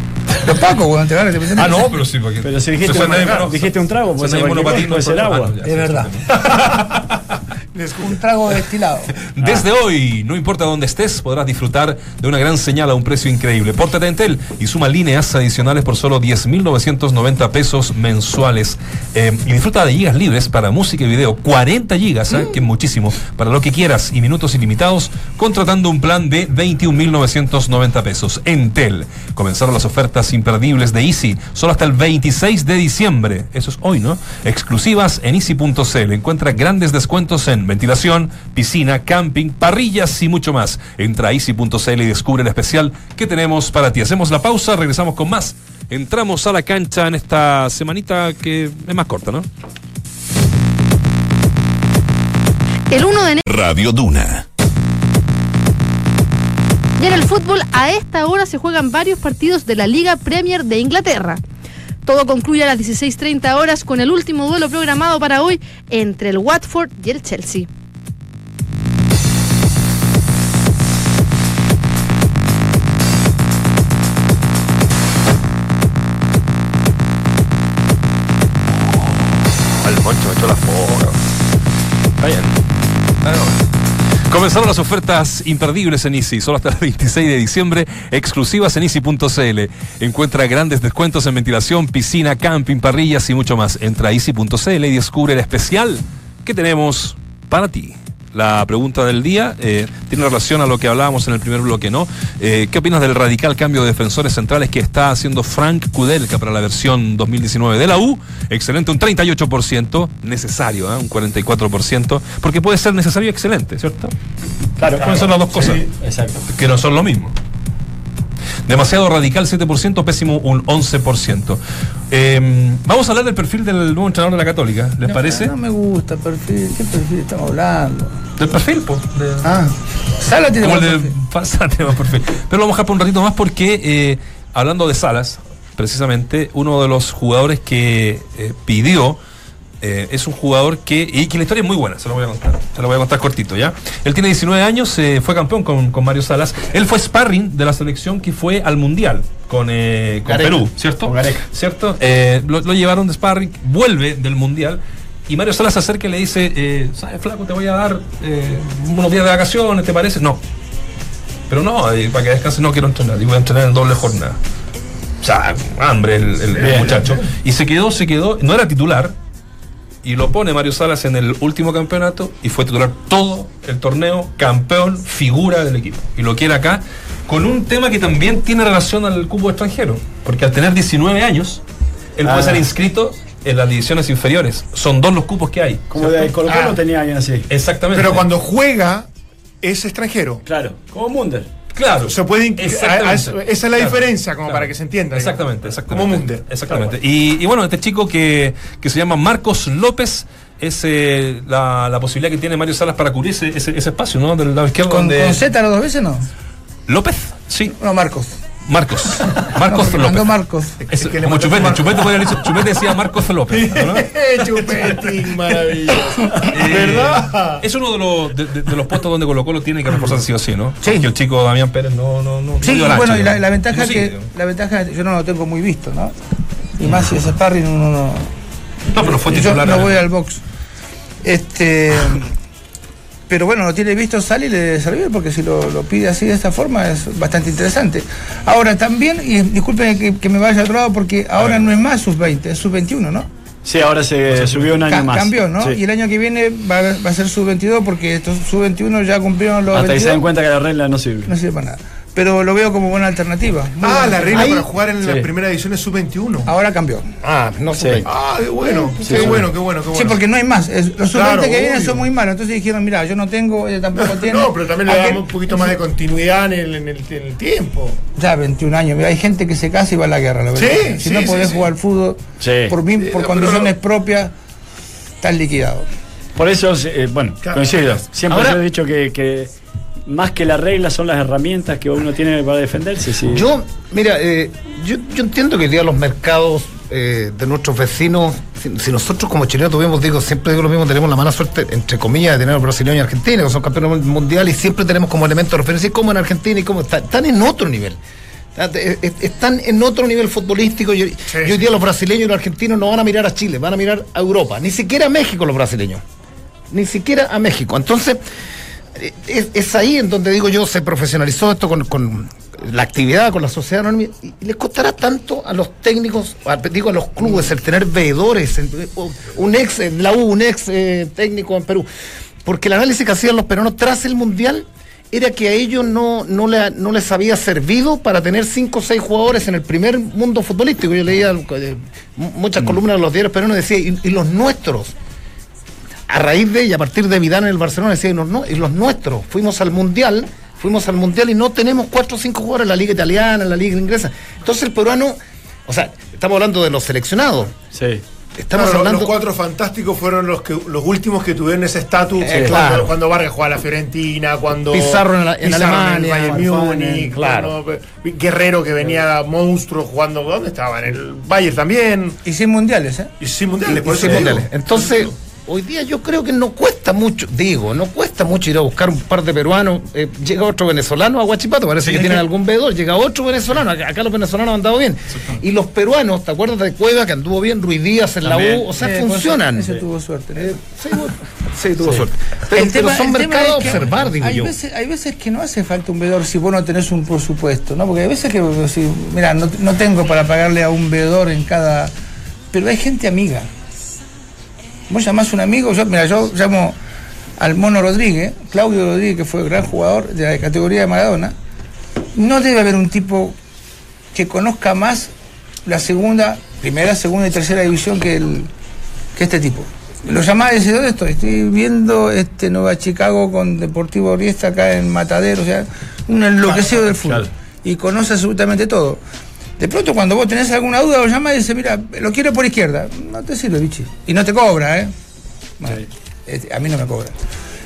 Los pacos, weón, te van a Ah, no, pero sí, porque. Pero si dijiste, Eso un, dijiste un trago, puede Eso ser nadie cualquier monopatín, cosa, puede ser no agua. Es verdad. Un trago destilado. Desde hoy, no importa dónde estés, podrás disfrutar de una gran señal a un precio increíble. Pórtate a Entel y suma líneas adicionales por solo 10.990 pesos mensuales. Eh, y disfruta de gigas libres para música y video. 40 gigas, ¿eh? que es muchísimo. Para lo que quieras y minutos ilimitados, contratando un plan de 21.990 pesos. Entel. Comenzaron las ofertas imperdibles de Easy, solo hasta el 26 de diciembre. Eso es hoy, ¿no? Exclusivas en easy.cl. Encuentra grandes descuentos en ventilación, piscina, camping, parrillas y mucho más. Entra a easy.cl y descubre el especial que tenemos para ti. Hacemos la pausa, regresamos con más. Entramos a la cancha en esta semanita que es más corta, ¿no? El 1 de enero. Radio Duna. Y en el fútbol, a esta hora se juegan varios partidos de la Liga Premier de Inglaterra. Todo concluye a las 16.30 horas con el último duelo programado para hoy entre el Watford y el Chelsea. Comenzaron las ofertas imperdibles en Easy, solo hasta el 26 de diciembre, exclusivas en easy.cl. Encuentra grandes descuentos en ventilación, piscina, camping, parrillas y mucho más. Entra a easy.cl y descubre el especial que tenemos para ti. La pregunta del día eh, tiene relación a lo que hablábamos en el primer bloque, ¿no? Eh, ¿Qué opinas del radical cambio de defensores centrales que está haciendo Frank Kudelka para la versión 2019 de la U? Excelente, un 38%, necesario, ¿eh? un 44%, porque puede ser necesario y excelente, ¿cierto? Claro, Pueden ser las dos cosas, Exacto. que no son lo mismo. Demasiado radical 7%, pésimo un 11%. Eh, vamos a hablar del perfil del nuevo entrenador de la Católica, ¿les No, parece? No me gusta perfil. ¿Qué perfil estamos hablando? Del perfil, pues. Ah, Sala tiene el de perfil. Pasate, más perfil. Pero lo vamos a dejar por un ratito más porque, eh, hablando de Salas, precisamente, uno de los jugadores que eh, pidió eh, es un jugador que. Y que la historia es muy buena, se lo voy a contar. Se lo voy a contar cortito, ¿ya? Él tiene 19 años, eh, fue campeón con, con Mario Salas. Él fue sparring de la selección que fue al Mundial con, eh, con Gareca. Perú, ¿cierto? Con Gareca. ¿Cierto? Lo, lo llevaron de sparring, vuelve del Mundial. Y Mario Salas se acerca y le dice, ¿sabes, flaco? Te voy a dar unos días de vacaciones, ¿te parece? No, pero no, para que descanse no quiero entrenar, y voy a entrenar en doble jornada. O sea, hambre el, el- el Bien. muchacho. Y se quedó, se quedó, no era titular, y lo pone Mario Salas en el último campeonato, y fue titular todo el torneo, campeón, figura del equipo. Y lo quiere acá, con un tema que también tiene relación al cupo extranjero, porque al tener 19 años, él puede Ah. ser inscrito en las divisiones inferiores. Son dos los cupos que hay. Como ¿cierto? de Colo Colo Ah. tenía alguien así. Exactamente. Pero cuando juega, es extranjero. Claro, como Munder. Claro. Se puede a- a- esa es la Claro. diferencia, como Claro. para que se entienda. digamos. Exactamente, exactamente. Como Munder. Exactamente. Y, y bueno, este chico que, que se llama Marcos López es eh, la, la posibilidad que tiene Mario Salas para cubrir ese, ese, ese espacio, ¿no? Del lado izquierdo. ¿Con, donde- con Z las dos veces no? López, sí. No, Marcos. Marcos. No, Marcos mandó López. Marcos. Es que como Chupete, Marcos. Chupete podría Chupete decía Marcos López. ¿no? Chupetín, maravilloso. Eh, ¿Verdad? Es uno de los, de, de- de los puestos donde Colo Colo tiene que reforzar sí o sí, ¿no? Sí. Que el chico Damián Pérez no, no, no. Sí, no y bueno, y la, ventaja No sigue, que la ventaja yo no lo tengo muy visto, ¿no? Y más si es sparring uno no. No, pero fue yo titular. no en- voy al box. Este pero bueno, lo tiene visto Sally y le debe servir porque si lo, lo pide así de esta forma es bastante interesante. Ahora también, y disculpen que, que me vaya a otro lado porque ahora no es más sub-20, es sub-21, ¿no? Sí, ahora se subió un año Ca- más. Cambió, ¿no? Sí. Y el año que viene va, va a ser sub-22 porque estos sub-21 ya cumplieron los Hasta que se 22, den cuenta que la regla no sirve. no sirve para nada. Pero lo veo como buena alternativa. muy Ah, buena la regla para jugar en la Sí. primera edición es sub-21. Ahora cambió. Ah, no Sí. sé. Ah, qué bueno. Sí, qué sí. bueno, qué bueno, qué bueno. Sí, porque no hay más. Los sub-20 Claro, que vienen son muy malos. Entonces dijeron, mira, yo no tengo, ella tampoco tiene. No, pero también le damos un poquito más de continuidad en el, en el, en el tiempo. Ya, 21 años. Mira, hay gente que se casa y va a la guerra, la verdad. Sí, si sí, no sí, podés sí. jugar fútbol Sí. por, mí- por condiciones no- propias, estás liquidado. Por eso, eh, bueno, Claro. coincido. Siempre Ahora- yo he dicho que, que más que la regla son las herramientas que uno tiene para defenderse. sí. Yo, mira, eh, yo, yo entiendo que hoy día los mercados eh, de nuestros vecinos, si, si nosotros como chilenos tuvimos, digo, siempre digo lo mismo, tenemos la mala suerte, entre comillas, de tener a los brasileños y argentinos, que son campeones mundiales y siempre tenemos como elemento de referencia, como en Argentina y como está- están en otro nivel. Están en otro nivel futbolístico y, y hoy día los brasileños y los argentinos no van a mirar a Chile, van a mirar a Europa, ni siquiera a México los brasileños, ni siquiera a México. Entonces, es, es ahí en donde digo yo, se profesionalizó esto con, con la actividad, con la sociedad anónima, y les costará tanto a los técnicos, a- digo a los clubes, el tener veedores, en- un ex la U, un ex eh, técnico en Perú, porque el análisis que hacían los peruanos tras el Mundial era que a ellos no, no, le- no les había servido para tener cinco o seis jugadores en el primer mundo futbolístico. Yo leía eh, muchas columnas de los diarios peruanos y decía, y- y los nuestros, a raíz de y a partir de Vidal en el Barcelona decía, y, los, no, y los nuestros, fuimos al Mundial, fuimos al Mundial y no tenemos cuatro o cinco jugadores en la liga italiana, en la liga inglesa. Entonces el peruano, o sea, estamos hablando de los seleccionados, Sí. estamos Claro, los- hablando... Los cuatro fantásticos fueron los que los últimos que tuvieron ese estatus Eh, cuando, claro. cuando Vargas jugaba a la Fiorentina, cuando Pizarro en la- en Pizarro Alemania, el Bayern Múnich, claro. cuando- Guerrero que venía monstruo jugando, ¿dónde estaba? En el Bayern también. Y sin mundiales, ¿eh? Y sin mundiales, por y eso sin mundiales. Entonces, hoy día yo creo que no cuesta mucho, digo, no cuesta mucho ir a buscar un par de peruanos. eh, llega otro venezolano a Huachipato, parece que tienen algún veedor, llega otro venezolano, acá, acá los venezolanos han andado bien. Y los peruanos, ¿te acuerdas de Cueva que anduvo bien, Ruiz Díaz en la U? O sea, Eh, funcionan. Ese tuvo suerte. Eh, sí, bueno, sí, tuvo suerte. Pero, tema- son mercados a es que observar, digo hay yo. Veces, hay veces que no hace falta un veedor si vos no tenés un presupuesto, ¿no? Porque hay veces que, si, mira, no, no tengo para pagarle a un veedor en cada... Pero hay gente amiga. Vos llamás a un amigo, yo, mira, yo llamo al Mono Rodríguez, Claudio Rodríguez, que fue gran jugador de la categoría de Maradona. No debe haber un tipo que conozca más la segunda, primera, segunda y tercera división que, el, que este tipo. Lo llamaba y decía, ¿dónde estoy? Estoy viendo este Nueva Chicago con Deportivo Riesta acá en Matadero, o sea, un enloquecido del fútbol. Y conoce absolutamente todo. De pronto cuando vos tenés alguna duda, lo llama y dice, mira, lo quiero por izquierda. No te sirve, bichi. Y no te cobra, ¿eh? Bueno, este, a mí no me cobra.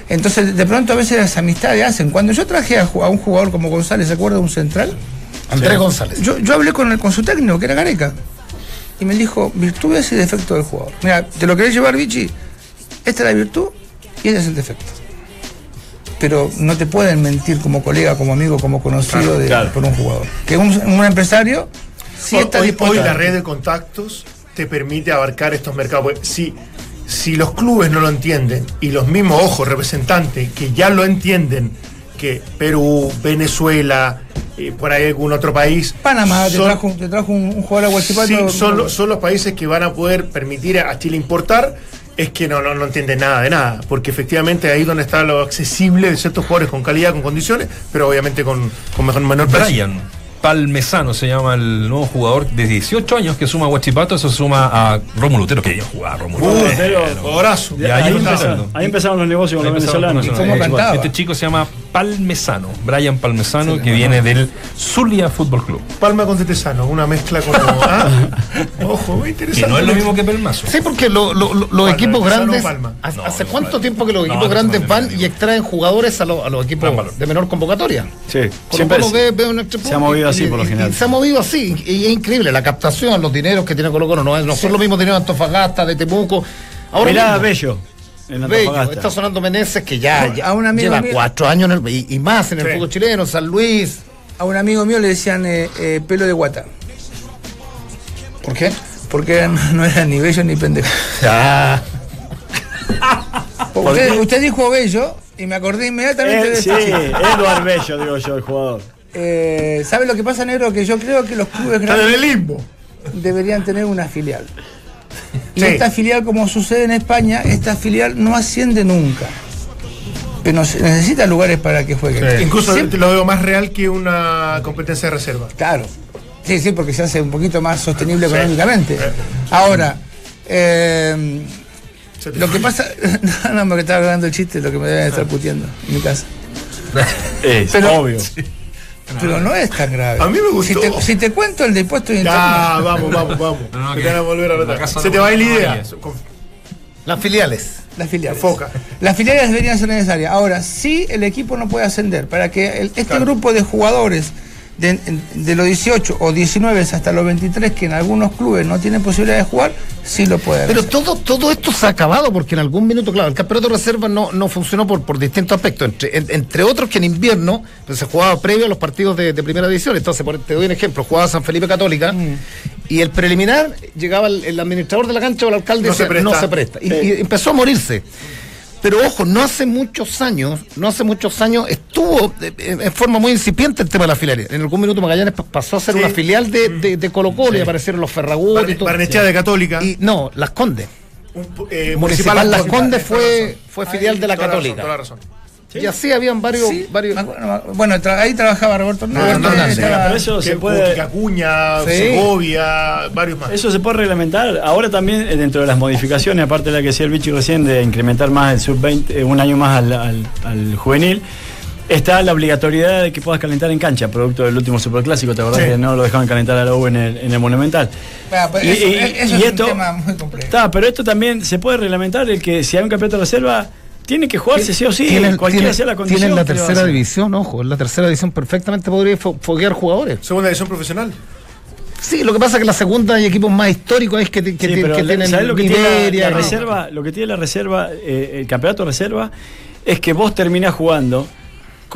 Entonces, de pronto a veces las amistades hacen. Cuando yo traje a, un jugador como González, ¿se acuerda? Un central. Andrés González. Yo, yo hablé con, el, con su técnico, que era Gareca, y me dijo, virtudes y defectos del jugador. Mira, ¿te lo querés llevar, Vichy? Esta es la virtud y este es el defecto. Pero no te pueden mentir como colega, como amigo, como conocido de, claro. por un jugador. Que un, un empresario sí Hoy- está hoy, dispuesto hoy la red de contactos te permite abarcar estos mercados. Si, si los clubes no lo entienden y los mismos ojos representantes que ya lo entienden, que Perú, Venezuela, eh, por ahí algún otro país. Panamá te trajo, te trajo un, un jugador a Huachipato. Sí, son, los- son los países que van a poder permitir a Chile importar. Es que no, no, no entienden nada de nada, porque efectivamente ahí donde está lo accesible de ciertos jugadores con calidad, con condiciones, pero obviamente con, con mejor, menor precio. Brian Palmesano se llama el nuevo jugador de 18 años que suma a Huachipato. Eso suma a Rómulo Utero, que ya jugaba Rómulo Uh, Utero. Pero- jugadorazo. Ya, ahí, ahí empezaron, ahí empezaron los negocios con los venezolanos. con ¿Cómo nosotros. cantaba? Este chico se llama Palmesano, Brian Palmesano, que viene del Zulia Fútbol Club. Palma con Tetesano, una mezcla como. ah, ojo, muy Que interesante. no es lo mismo que Pelmazo. Sí, porque lo- lo- lo- los Palma, equipos grandes. Palma. ¿Hace, No, hace no, cuánto tiempo que los No, equipos no, grandes van y extraen jugadores a, los- a los equipos de menor convocatoria? Sí, Colo siempre Colo es- ve- ve un equipo se ha movido y- así por lo y- y general. se ha movido así. Y es increíble la captación, los dineros que tiene Colo Colo. No, es- no son los mismos dineros de Antofagasta, de Temuco. Ahora Mirá, mismo, Bello. En Bello, está sonando Meneses que ya, ya A un amigo lleva mío- cuatro años en el- y, y más en el Sí. fútbol chileno, San Luis. A un amigo mío le decían eh, eh, pelo de guata. ¿Por qué? Porque eran- no era ni bello ni pendejo. Ah, Usted, usted dijo bello y me acordé inmediatamente Eh, de sí. Edward Bello, digo yo, el jugador. Eh, ¿Sabe lo que pasa, negro? Que yo creo que los clubes en grandes el limbo. deberían tener una filial. Y Sí. esta filial, como sucede en España, esta filial no asciende nunca. Pero necesita lugares para que juegue. Incluso Siempre- lo veo más real que una competencia de reserva. Claro. Sí, sí, porque se hace un poquito más sostenible Sí. económicamente. Sí. Ahora, eh, te lo que pasa. No, no, porque estaba hablando el chiste, lo que me deben estar puteando en mi casa. Es Pero- obvio. Pero no es tan grave. A mí me gustó. Si te, si te cuento el de impuesto de interno. vamos, vamos, vamos. No, no, Se te van a volver a la retar. casa Se no- te va a ir la idea. las filiales. Las filiales. Enfoca. Las filiales deberían ser necesarias. Ahora, sí el equipo no puede ascender. Para que el- este Claro. grupo de jugadores de, de los 18 o 19 hasta los 23 que en algunos clubes no tienen posibilidad de jugar, sí lo pueden Pero hacer. todo, todo esto se ha acabado porque en algún minuto, claro, el campeonato de reserva no, no funcionó por, por distintos aspectos, entre, en- entre otros que en invierno pues, se jugaba previo a los partidos de, de primera división. Entonces, por- te doy un ejemplo, jugaba San Felipe Católica y el preliminar llegaba el, el administrador de la cancha o el alcalde y No se decía, presta. no se presta. Y, y empezó a morirse. Pero ojo, no hace muchos años, no hace muchos años estuvo en, forma muy incipiente el tema de la filial. En algún minuto Magallanes pa- pasó a ser Sí. una filial de, de, de Colo Colo y aparecieron los Ferragut y Barne- todo. Barnechea de Católica. Y no, Las Condes. Un eh, Municipal Las Condes fue, fue filial de la Toda razón, Católica. toda la razón. Y así habían varios. Sí, varios bueno, tra- ahí trabajaba Roberto Hernández. Roberto Hernández. estaba- Pero eso se Que- puede. Acuña, Sí. Segovia, varios más. Eso se puede reglamentar. Ahora también, eh, dentro de las modificaciones, aparte de la que decía el bicho recién, de incrementar más el sub-20, eh, un año más al, al- al juvenil, está la obligatoriedad de que puedas calentar en cancha, producto del último superclásico. ¿Te acordás Sí. que no lo dejaban calentar a la U en el, en el Monumental? Bueno, Y- eso, y- eso y es esto- un tema muy complejo. Está, pero esto también se puede reglamentar el que si hay un campeonato de reserva, tiene que jugarse sí o sí, Tienen- cualquiera tienen- sea la condición. tienen la tercera división, ojo, en la tercera división perfectamente podría fo- foguear jugadores. Segunda división profesional. Sí, lo que pasa es que la segunda hay equipos más históricos es que, que, Sí, que pero tienen ¿sabes lo que tiene la- Iberia, la, ¿no? reserva? Lo que tiene la reserva, eh, el campeonato reserva, es que vos terminás jugando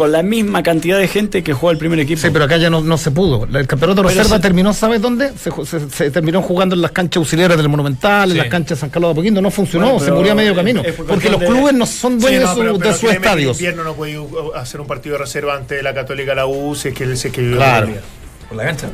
con la misma cantidad de gente que juega el primer equipo. Sí, pero acá ya no, no se pudo. El campeonato de reserva se- terminó, ¿sabes dónde? Se, se- se terminó jugando en las canchas auxiliares del Monumental, en las canchas de San Carlos de Apoquindo. No funcionó, Bueno, se murió a medio camino. es porque los de- clubes no son dueños Sí, no, de, su- pero- de sus estadios. invierno no puede hacer un partido de reserva ante la Católica la U si es que, si es que Claro. Por la cancha.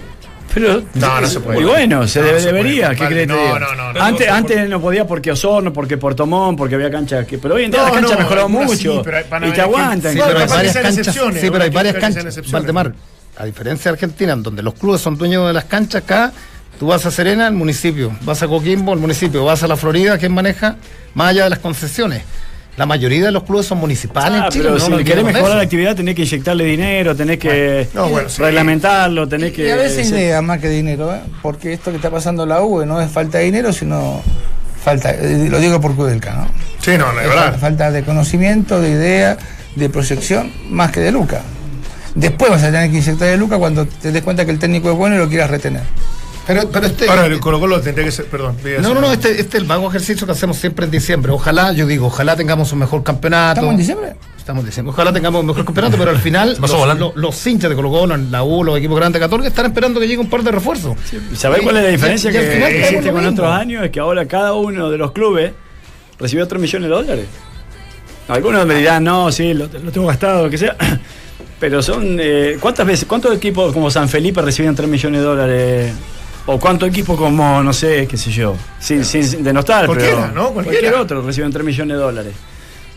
Pero, No, no se puede. Y bueno, se No, debe- se puede, debería. ¿Qué crees No, no, no, no, antes, no, no, antes no podía porque Osorno, porque Portomón, porque había canchas. Que, pero hoy en día No, las canchas no, mejoraron algunas sí, mucho. pero hay- van a y te aguantan. Sí, pero hay varias canchas. Sí, pero hay varias canchas. Valdemar, a diferencia de Argentina, en donde los clubes son dueños de las canchas, acá tú vas a Serena, el municipio, vas a Coquimbo, el municipio, vas a la Florida, ¿quién maneja? Más allá de las concesiones. La mayoría de los clubes son municipales Ah, en Chile. pero no si querés mejorar la actividad tenés que inyectarle dinero, tenés que No, bueno, sí. reglamentarlo, tenés que... Y a veces idea más que dinero, ¿eh? porque esto que está pasando en la U no es falta de dinero, sino falta, eh, lo digo por Kudelka, ¿no? Sí, no, no, es verdad. fa- falta de conocimiento, de idea, de proyección, más que de Luca. Después vas a tener que inyectar de Luca cuando te des cuenta que el técnico es bueno y lo quieras retener. Pero, pero este, Ahora, el Colo Colo tendría que ser, perdón. No, no, no, este, este es el vago ejercicio que hacemos siempre en diciembre. Ojalá, yo digo, ojalá tengamos un mejor campeonato. ¿Estamos en diciembre? Estamos en diciembre. Ojalá tengamos un mejor campeonato, pero al final Pasó los, volando. los- los hinchas de Colo Colo, la U, los equipos grandes de Católica están esperando que llegue un par de refuerzos. ¿Sabés Y- cuál es la y- diferencia y que final queremos existe con otros años? Es que ahora cada uno de los clubes recibió 3 millones de dólares. Algunos me dirán, no, sí, lo, lo tengo gastado, lo que sea. Pero son. eh, ¿Cuántas veces, cuántos equipos como San Felipe recibían 3 millones de dólares? ¿O cuántos equipos como, no sé, qué sé yo? Sin, sin denostar, Cualquiera, pero. ¿no? Cualquier otro reciben 3 millones de dólares.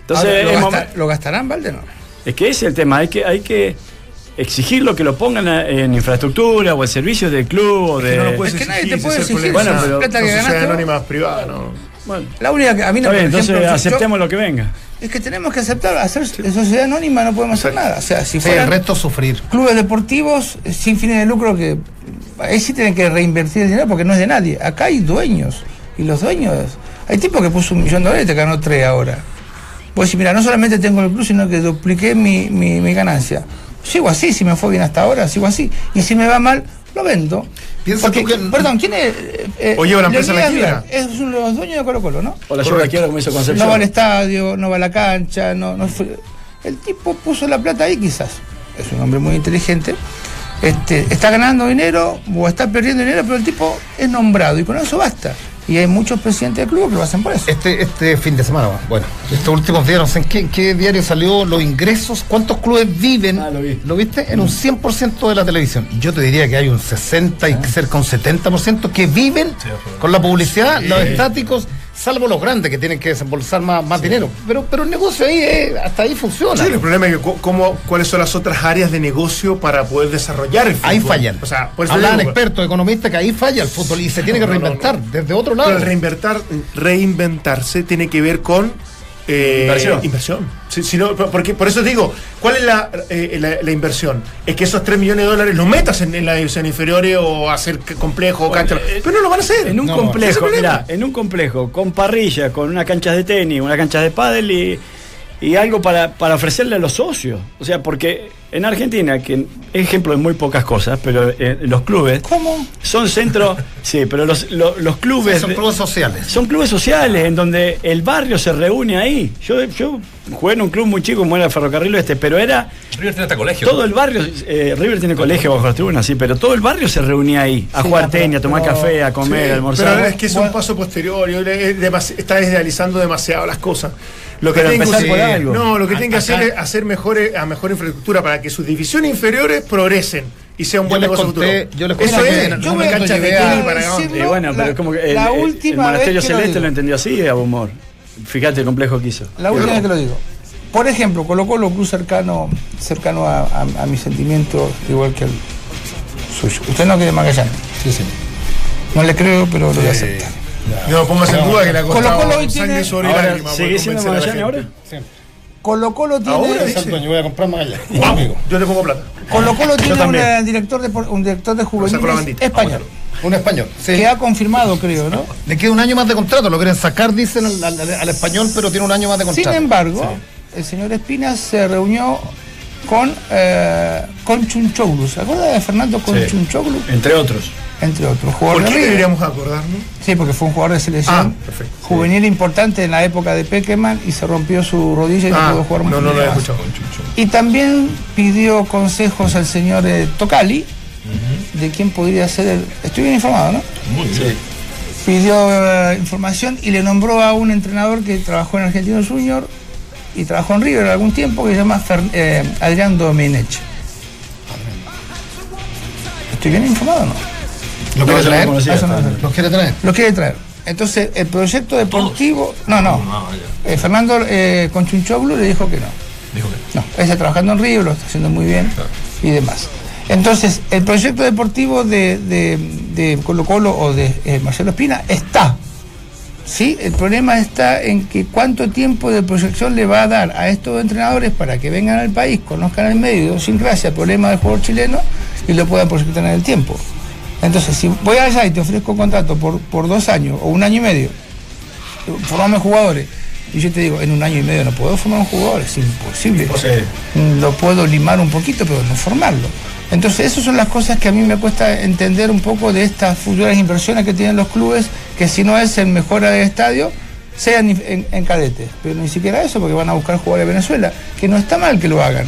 Entonces, Ahora, ¿lo, es gasta- momen- ¿lo gastarán, Valde? No. es que ese es el tema, hay que, hay que exigirlo que lo pongan en infraestructura o en servicios del club o Es de. que no lo puedes Es que nadie te puede es exigir. Bueno, pero- plata que ganaste. anónimas privadas, ¿no? Bueno, La única que a mí no bien, entonces ejemplo, yo- aceptemos lo que venga. Es que tenemos que aceptar, hacer sociedad anónima no podemos hacer nada. O sea, si Sí, el resto sufrir. clubes deportivos eh, sin fines de lucro que ahí sí tienen que reinvertir el dinero porque no es de nadie. Acá hay dueños y los dueños, hay tipos que puso un millón de dólares y te ganó tres ahora. Pues decir, mira, no solamente tengo el club, sino que dupliqué mi, mi, mi ganancia. Sigo así, si me fue bien hasta ahora, sigo así. Y si me va mal, lo vendo. Piensa Porque, tú que- Perdón, ¿quién es? Eh, eh, O lleva la empresa la quiebra. Es uno de los dueños de Colo Colo, ¿no? O la lleva quiera como hizo Concepción. No va al estadio, no va a la cancha, no, no fue- El tipo puso la plata ahí quizás. Es un hombre muy inteligente. Este, está ganando dinero o está perdiendo dinero, pero el tipo es nombrado y con eso basta. Y hay muchos presidentes de clubes que lo hacen por eso. Este, este fin de semana, bueno, estos últimos días, no sé en qué, qué diario salió los ingresos, cuántos clubes viven, Ah, lo vi. viste? En un 100% de la televisión. Yo te diría que hay un 60 y cerca un 70% que viven con la publicidad, los estáticos, salvo los grandes que tienen que desembolsar más, más dinero. Pero, pero el negocio ahí, eh, hasta ahí funciona. Sí, el problema es que cómo, cuáles son las otras áreas de negocio para poder desarrollar el fútbol. Ahí fallan. O sea, por eso Hablan digo, expertos, economistas, que ahí falla el fútbol y se tiene que No, no, no, reinventar desde otro lado. Pero el reinventar, reinventarse tiene que ver con eh, Inversión. inversión. Si- si no, porque, por eso digo, ¿cuál es la, eh, la, la inversión? Es que esos 3 millones de dólares los metas en, en la división inferior o hacer complejo o cancha. eh, pero no lo van a hacer. En un No, complejo, mira, en un complejo, con parrilla, con una cancha de tenis, una cancha de pádel y, y algo para, para ofrecerle a los socios. O sea, porque en Argentina, que es ejemplo de muy pocas cosas, pero eh, los clubes ¿Cómo? son centros, sí, pero los, lo- los clubes... son clubes sociales. Son clubes sociales en donde el barrio se reúne ahí. Yo, yo jugué en un club muy chico como era el Ferrocarril Oeste, pero era River tiene hasta colegio. todo el barrio. eh, River tiene colegio bajo las tribunas, sí, pero todo el barrio se reunía ahí a Sí, jugar tenis, a tomar pero- café, a comer, Sí, a almorzar. Pero es que es un paso posterior. está idealizando demasiado las cosas. Lo que tienen que empezar hacer- por algo. No, lo que tienen que hacer es hacer mejores, a mejor infraestructura para que sus divisiones inferiores progresen y sea un Yo buen negocio conté- futuro. yo les Eso conté es, que en no algún me canchas de para. Y bueno, pero La- es como que el, la el- monasterio vez que lo celeste lo entendió así, a humor. Fíjate el complejo que hizo. La última vez que lo digo. Por ejemplo, Colo Colo, club cercano, cercano a, a, a mis sentimientos, igual que el suyo. Usted no quiere Magallanes. Sí, sí. No le creo, pero lo voy a aceptar. No pongas en duda que la Colo Colo hoy tiene- sobre Ahora, lágrimas. ¿sigue siendo Magallanes ahora? Colo Colo tiene, Ahora el dueño, voy a comprar Magallanes. Amigo. yo te pongo plata. Colo Colo tiene también. una director de, un director de juveniles español. Un español. Sí. Que ha confirmado, creo, ¿no? Le queda un año más de contrato, lo quieren sacar, dicen al, al- al español, pero tiene un año más de Sin contrato. embargo, el señor Espinas se reunió con eh, Conchunchoglu. ¿Se acuerda de Fernando Conchunchoglu? Entre otros. Entre otros. ¿Por Jugador qué de River. deberíamos acordarnos? Sí, porque fue un jugador de selección Ah, perfecto. juvenil importante en la época de Peckerman y se rompió su rodilla y no Ah, pudo jugar más. no, no lo he escuchado. Y también pidió consejos al señor eh, Tocali, de quién podría ser el. Estoy bien informado, ¿no? Pidió eh, información y le nombró a un entrenador que trabajó en Argentino Junior y trabajó en River algún tiempo que se llama Fer- eh, Adrián Domenech. ¿Estoy bien informado o no? ¿Lo quiere no traer? conocía, Eso no está. lo sé. ¿Lo quiere traer? Lo quiere traer. Entonces, el proyecto deportivo. No, no. Eh, Fernando eh, Conchunchoglu le dijo que no. Dijo que No, él está trabajando en Río, lo está haciendo muy bien y demás. Entonces, el proyecto deportivo de, de- de Colo Colo o de eh, Marcelo Espina está. ¿Sí? El problema está en que cuánto tiempo de proyección le va a dar a estos entrenadores para que vengan al país, conozcan el medio, sin gracia, el problema del jugador chileno y lo puedan proyectar en el tiempo. Entonces, si voy allá y te ofrezco contrato por, por dos años o un año y medio, formame jugadores. Y yo te digo, en un año y medio no puedo formar un jugador, es imposible. Lo puedo limar un poquito, pero no formarlo. Entonces, esas son las cosas que a mí me cuesta entender un poco de estas futuras inversiones que tienen los clubes, que si no es en mejora del estadio, sean en, en cadetes. Pero ni siquiera eso, porque van a buscar jugadores de Venezuela, que no está mal que lo hagan.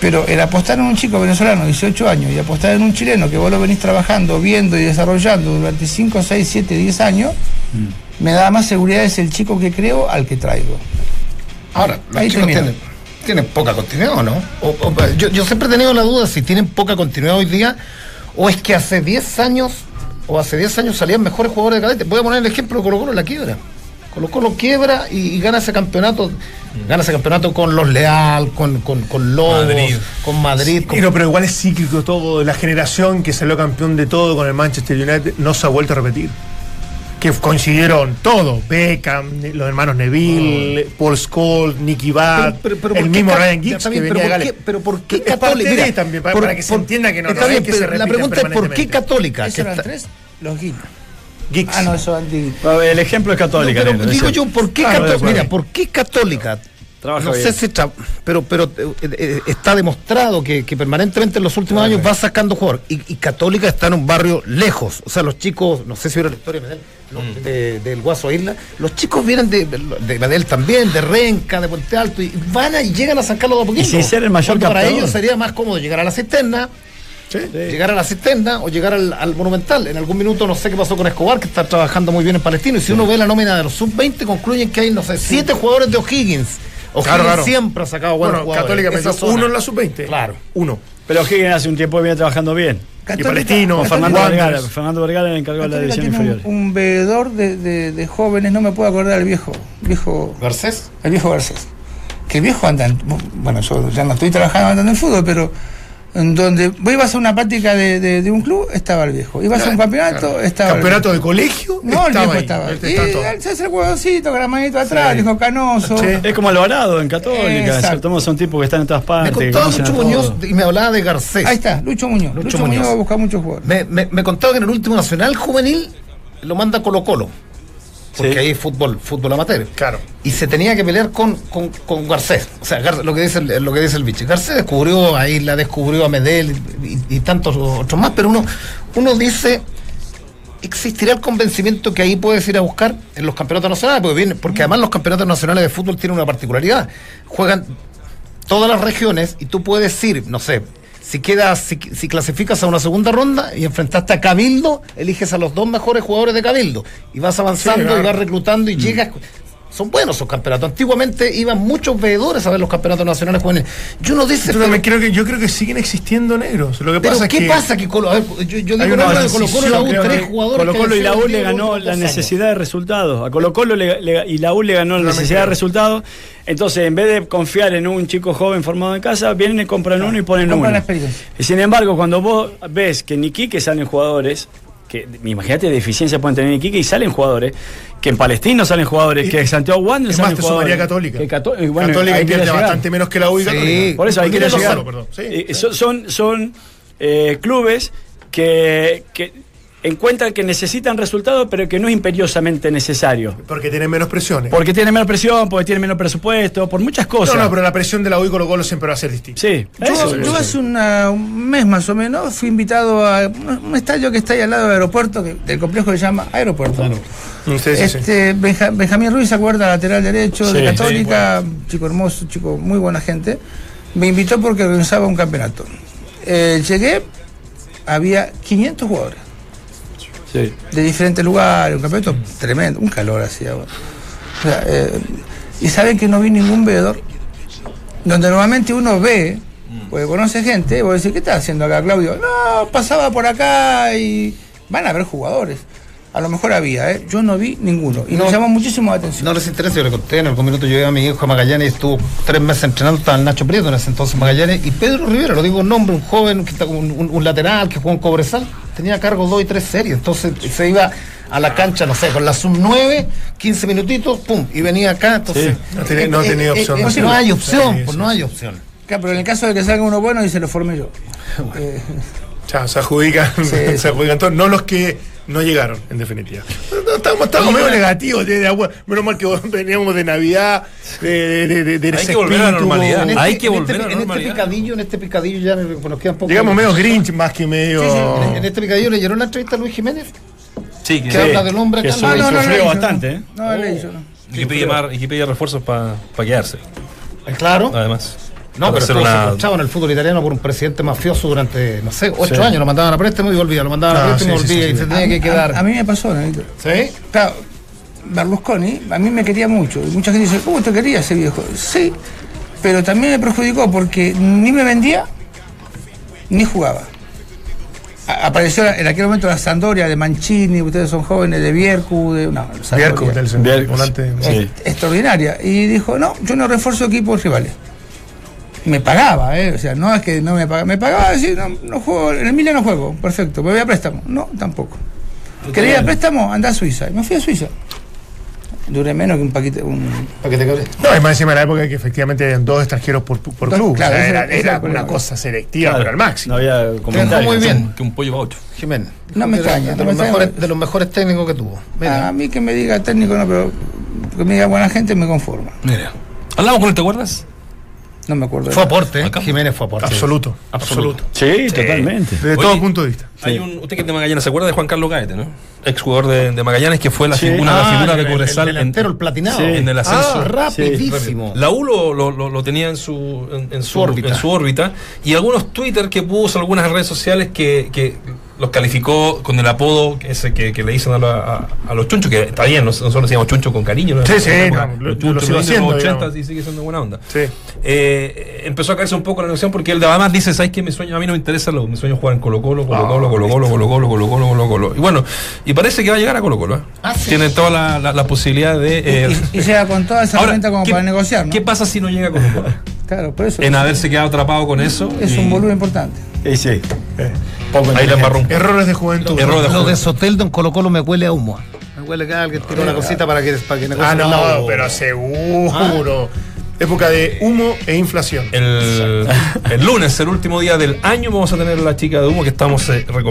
Pero el apostar en un chico venezolano de 18 años y apostar en un chileno que vos lo venís trabajando, viendo y desarrollando durante 5, 6, 7, 10 años, me da más seguridad es el chico que creo al que traigo. Ahora, los Ahí chicos tienen, tienen poca continuidad o no. O- o- yo, yo siempre he tenido la duda si tienen poca continuidad hoy día o es que hace 10 años o hace 10 años salían mejores jugadores de cadete. Voy a poner el ejemplo de Colo Colo en la quiebra. Colo Colo quiebra y, y gana ese campeonato. Gana ese campeonato con los Leal, con, con, con Lobos, Madrid. con Madrid. con- Pero, pero igual es cíclico todo. La generación que salió campeón de todo con el Manchester United no se ha vuelto a repetir. Que coincidieron todo. Beckham, los hermanos Neville, Paul Scholes, Nicky Butt, Pero- pero- pero el ¿por qué mismo Ryan ya Giggs que venía de pero ¿por Gales. qué- pero ¿por qué Es parte Católica? Mira, también, para, por- para que se por- entienda que no, está no bien, es que se la pregunta es ¿por qué. Católica? ¿Esos eran tres? Los. Giggs. Ah, no, eso anti. El ejemplo es católica. No, pero digo yo, ¿por qué acuerdo. Mira, ¿por qué Católica? Trabaja no bien. sé si tra- pero pero eh, eh, está demostrado que, que permanentemente en los últimos años va sacando jugadores y, y Católica está en un barrio lejos o sea los chicos no sé si vieron la historia no, Mm. de- del Guaso Isla los chicos vienen de, de también de Renca de Puente Alto y van a, y llegan a San Carlos de Apoquindo Y sin ser el mayor para captador. ellos sería más cómodo llegar a la cisterna llegar a la cisterna o llegar al, al Monumental. En algún minuto no sé qué pasó con Escobar, que está trabajando muy bien en Palestino. Y si uno ve la nómina de los sub-20, concluyen que hay, no sé, siete jugadores de O'Higgins. O'Higgins Claro, claro. siempre ha sacado buenos Bueno, jugadores. Católica uno en la sub-20. Claro. Uno. Pero Higgins hace un tiempo viene trabajando bien. Católica- Palestino, Católica- Fernando. Vergara. Fernando Vergara le encargó de la división tiene un, inferior. un veedor de, de- de jóvenes, no me puedo acordar el viejo, viejo, Garcés. el viejo Garcés. Que el viejo anda, en- bueno, yo ya no estoy trabajando andando en fútbol, pero en donde vos ibas a una práctica de, de- de un club, estaba el viejo. Ibas a un campeonato, estaba Campeonato el de colegio. viejo. No, el estaba viejo ahí. estaba. Este Y se hace el huevoncito con la manito atrás, Sí. dijo canoso. Sí. Es como Alvarado en Católica. Son tipos que están en todas Me partes. que contaba Lucho. Muñoz y me hablaba de Garcés. Ahí está, Lucho Muñoz. Lucho Lucho, Muñoz. Muñoz va a buscar muchos jugadores. Me, me, me contaba que en el último Nacional Juvenil lo manda Colo Colo. Porque Sí. ahí es fútbol, fútbol amateur. Claro. Y se tenía que pelear con, con, con Garcés. O sea, Gar- lo que dice el, lo que dice el bicho. Garcés descubrió a Isla, descubrió a Medel y, y tantos otros más, pero uno, uno dice. ¿Existirá el convencimiento que ahí puedes ir a buscar en los campeonatos nacionales? Porque, viene- porque además los campeonatos nacionales de fútbol tienen una particularidad. Juegan todas las regiones y tú puedes ir, no sé, si quedas, si, si clasificas a una segunda ronda y enfrentaste a Cabildo, eliges a los dos mejores jugadores de Cabildo y vas avanzando Sí, claro. y vas reclutando y llegas. Son buenos esos campeonatos. Antiguamente iban muchos veedores a ver los campeonatos nacionales jóvenes. Y uno dice, Yo, pero, creo que, yo creo que siguen existiendo negros. Lo que pero pasa ¿qué es que. pasa que Colo, a ver, yo, yo digo no, de Colo Colo y la U, tres que jugadores. Colo que Colo y la U le ganó la necesidad de resultados. A Colo Colo le- le- y la U le ganó la necesidad de resultados. Entonces, en vez de confiar en un chico joven formado en casa, vienen y compran uno y ponen compran uno. la experiencia. Y sin embargo, cuando vos ves que en Iquique salen jugadores, que imagínate de deficiencia pueden tener en Iquique y salen jugadores, que en Palestino salen jugadores, Y- que en Santiago Wander Es salen te jugadores. sumaría Católica. Que Cató- y bueno, Católica bastante menos que la U Sí. Católica. Por eso hay que llegar. Perdón. Sí, Eh, sí. son, son, eh, clubes que, que encuentran que necesitan resultados, pero que no es imperiosamente necesario. Porque tienen menos presiones. Porque tienen menos presión, porque tienen menos presupuesto, por muchas cosas. no, no, pero la presión de la U y Colo Colo siempre va a ser distinta. Sí, Yo, eso, yo eso. hace una- un mes más o menos fui invitado a un estadio que está ahí al lado del aeropuerto, que- del complejo que se llama Aeropuerto. Sí, sí, sí. Este, Benja- Benjamín Ruiz, ¿se acuerda? Lateral derecho, Sí, de sí, Católica, chico hermoso, chico muy buena gente. Me invitó porque organizaba un campeonato. Eh, llegué, había 500 jugadores Sí. de diferentes lugares, un campeonato tremendo, un calor hacía. bueno. O sea, eh, y saben que no vi ningún veedor, donde normalmente uno ve, porque conoce gente, vos decís, ¿qué estás haciendo acá, Claudio? No, pasaba por acá y van a haber jugadores. A lo mejor había, ¿eh? yo no vi ninguno. Y No. me llamó muchísimo la atención. No les interesa, yo le conté, en algún minuto llevé a mi hijo a Magallanes y estuvo tres meses entrenando, estaba el Nacho Prieto en ese entonces en Magallanes, y Pedro Rivera, lo digo un nombre, un joven, que está, un, un- un lateral que jugó en Cobresal, tenía a cargo dos y tres series, entonces se iba a la cancha, no sé, con la sub 9, 15 minutitos, pum, y venía acá, entonces... No tenía- no tenía opción. eh, no hay opción, Sí, pues sí, no hay opción. Claro, pero en el caso de que salga uno bueno y se lo formé yo. Eh, Se adjudican, Sí, se sí. adjudican todos, no los que no llegaron, en definitiva. No, Estamos, estamos medio negativos, de- de agua. menos mal que veníamos de Navidad, de, de, de, de Hay ese que volver a la normalidad. En Hay este- que volver este- a la En este normalidad. picadillo, en este picadillo ya nos quedan pocos Llegamos medio grinch más que medio... En, en este picadillo le llegó la entrevista a Luis Jiménez, Sí, que, que habla del hombre que acá. eso No, no, no, le hizo, bastante, ¿eh? No, le hizo, no. y que pide refuerzos para quedarse, Eh, Claro. además. No, pero estuvo secuestrado en el fútbol italiano por un presidente mafioso durante, no sé, ocho Sí. años. Lo mandaban a préstamo y volvía. Lo mandaban a Ah, préstamo y sí, sí, volvía sí, y se tenía que quedar. A, a mí me pasó, Nenito. ¿Sí? Claro, Berlusconi a mí me quería mucho. Y mucha gente dice, ¿cómo te quería ese viejo? Sí, pero también me perjudicó porque ni me vendía ni jugaba. A- Apareció en aquel momento la Sandoria de Mancini, ustedes son jóvenes, de Viercu, de una Bierco, del Bierco, volante. sí. extraordinaria. Y dijo, no, yo no refuerzo equipos rivales. Me pagaba, ¿eh? O sea, no es que no me pagaba. Me pagaba decir, no, no juego, en Emilia no juego, perfecto. ¿Me voy a préstamo? No, tampoco. ¿Quería ir a préstamo? Anda a Suiza. Y me fui a Suiza. Duré menos que un paquete, un... Para que te quede. No, es más encima de la época que efectivamente habían dos extranjeros por, por Dos, club. claro, O sea, ese- era, ese era era el una cosa selectiva, Claro, pero al máximo. No había Trabajó comentarios. muy bien. Que un pollo baucho. Jiménez. No me extraña, De, no los me mejores, extraña. de los mejores técnicos que tuvo. Mira. A mí que me diga técnico, no, pero que me diga buena gente me conforma. Mira. ¿Hablamos con él, te acuerdas? No me acuerdo. de Fue aporte, ¿eh? Jiménez fue aporte. Absoluto, absoluto. Sí, totalmente. Desde Oye, todo punto de vista. Hay un, usted que es de Magallanes, ¿se acuerda de Juan Carlos Gaete, no? Ex jugador de, de Magallanes que fue la Sí. figura, la Ah, figura de el- el Cobresal en, delantero, el platinado. Sí. en el ascenso. Ah, rapidísimo. La U lo, lo- lo- lo tenía en su, en, en su, órbita. en su órbita. Y algunos Twitter que puso, algunas redes sociales que, que los calificó con el apodo que ese que, que le dicen a, la- a- a los chunchos, que está bien, nos- nosotros decíamos chuncho con cariño. ¿no? Sí, sí, lo- los lo chunchos los 80 digamos. y sigue siendo buena onda. Sí. Eh, empezó a caerse un poco la negociación porque él además dice, ¿sabes qué? Mi sueño, a mí no me interesa, lo, mi sueño es jugar en Colo Colo, Colo Colo, Colo Colo, Colo Colo, Colo Colo, Colo Colo. Y bueno, y parece que va a llegar a Colo Colo. ¿eh? Ah, sí. Tiene toda la, la- la posibilidad de... eh, Y, y llega con toda esa herramienta como ¿qué- para negociar, ¿no? ¿Qué pasa si no llega a Colo Colo? Claro, por eso. en haberse quedado atrapado con eso. Es y- un volumen importante. Sí, sí. Ahí Poco un poco. Errores de juventud. Error de Lo de juventud. Soteldo en Colo Colo me huele a humo. Me huele que alguien tiró una cosita para que, para que Ah, no, pero seguro. Época de humo e inflación. El, el lunes, el último día del año, vamos a tener la chica de humo que estamos eh, recomendando.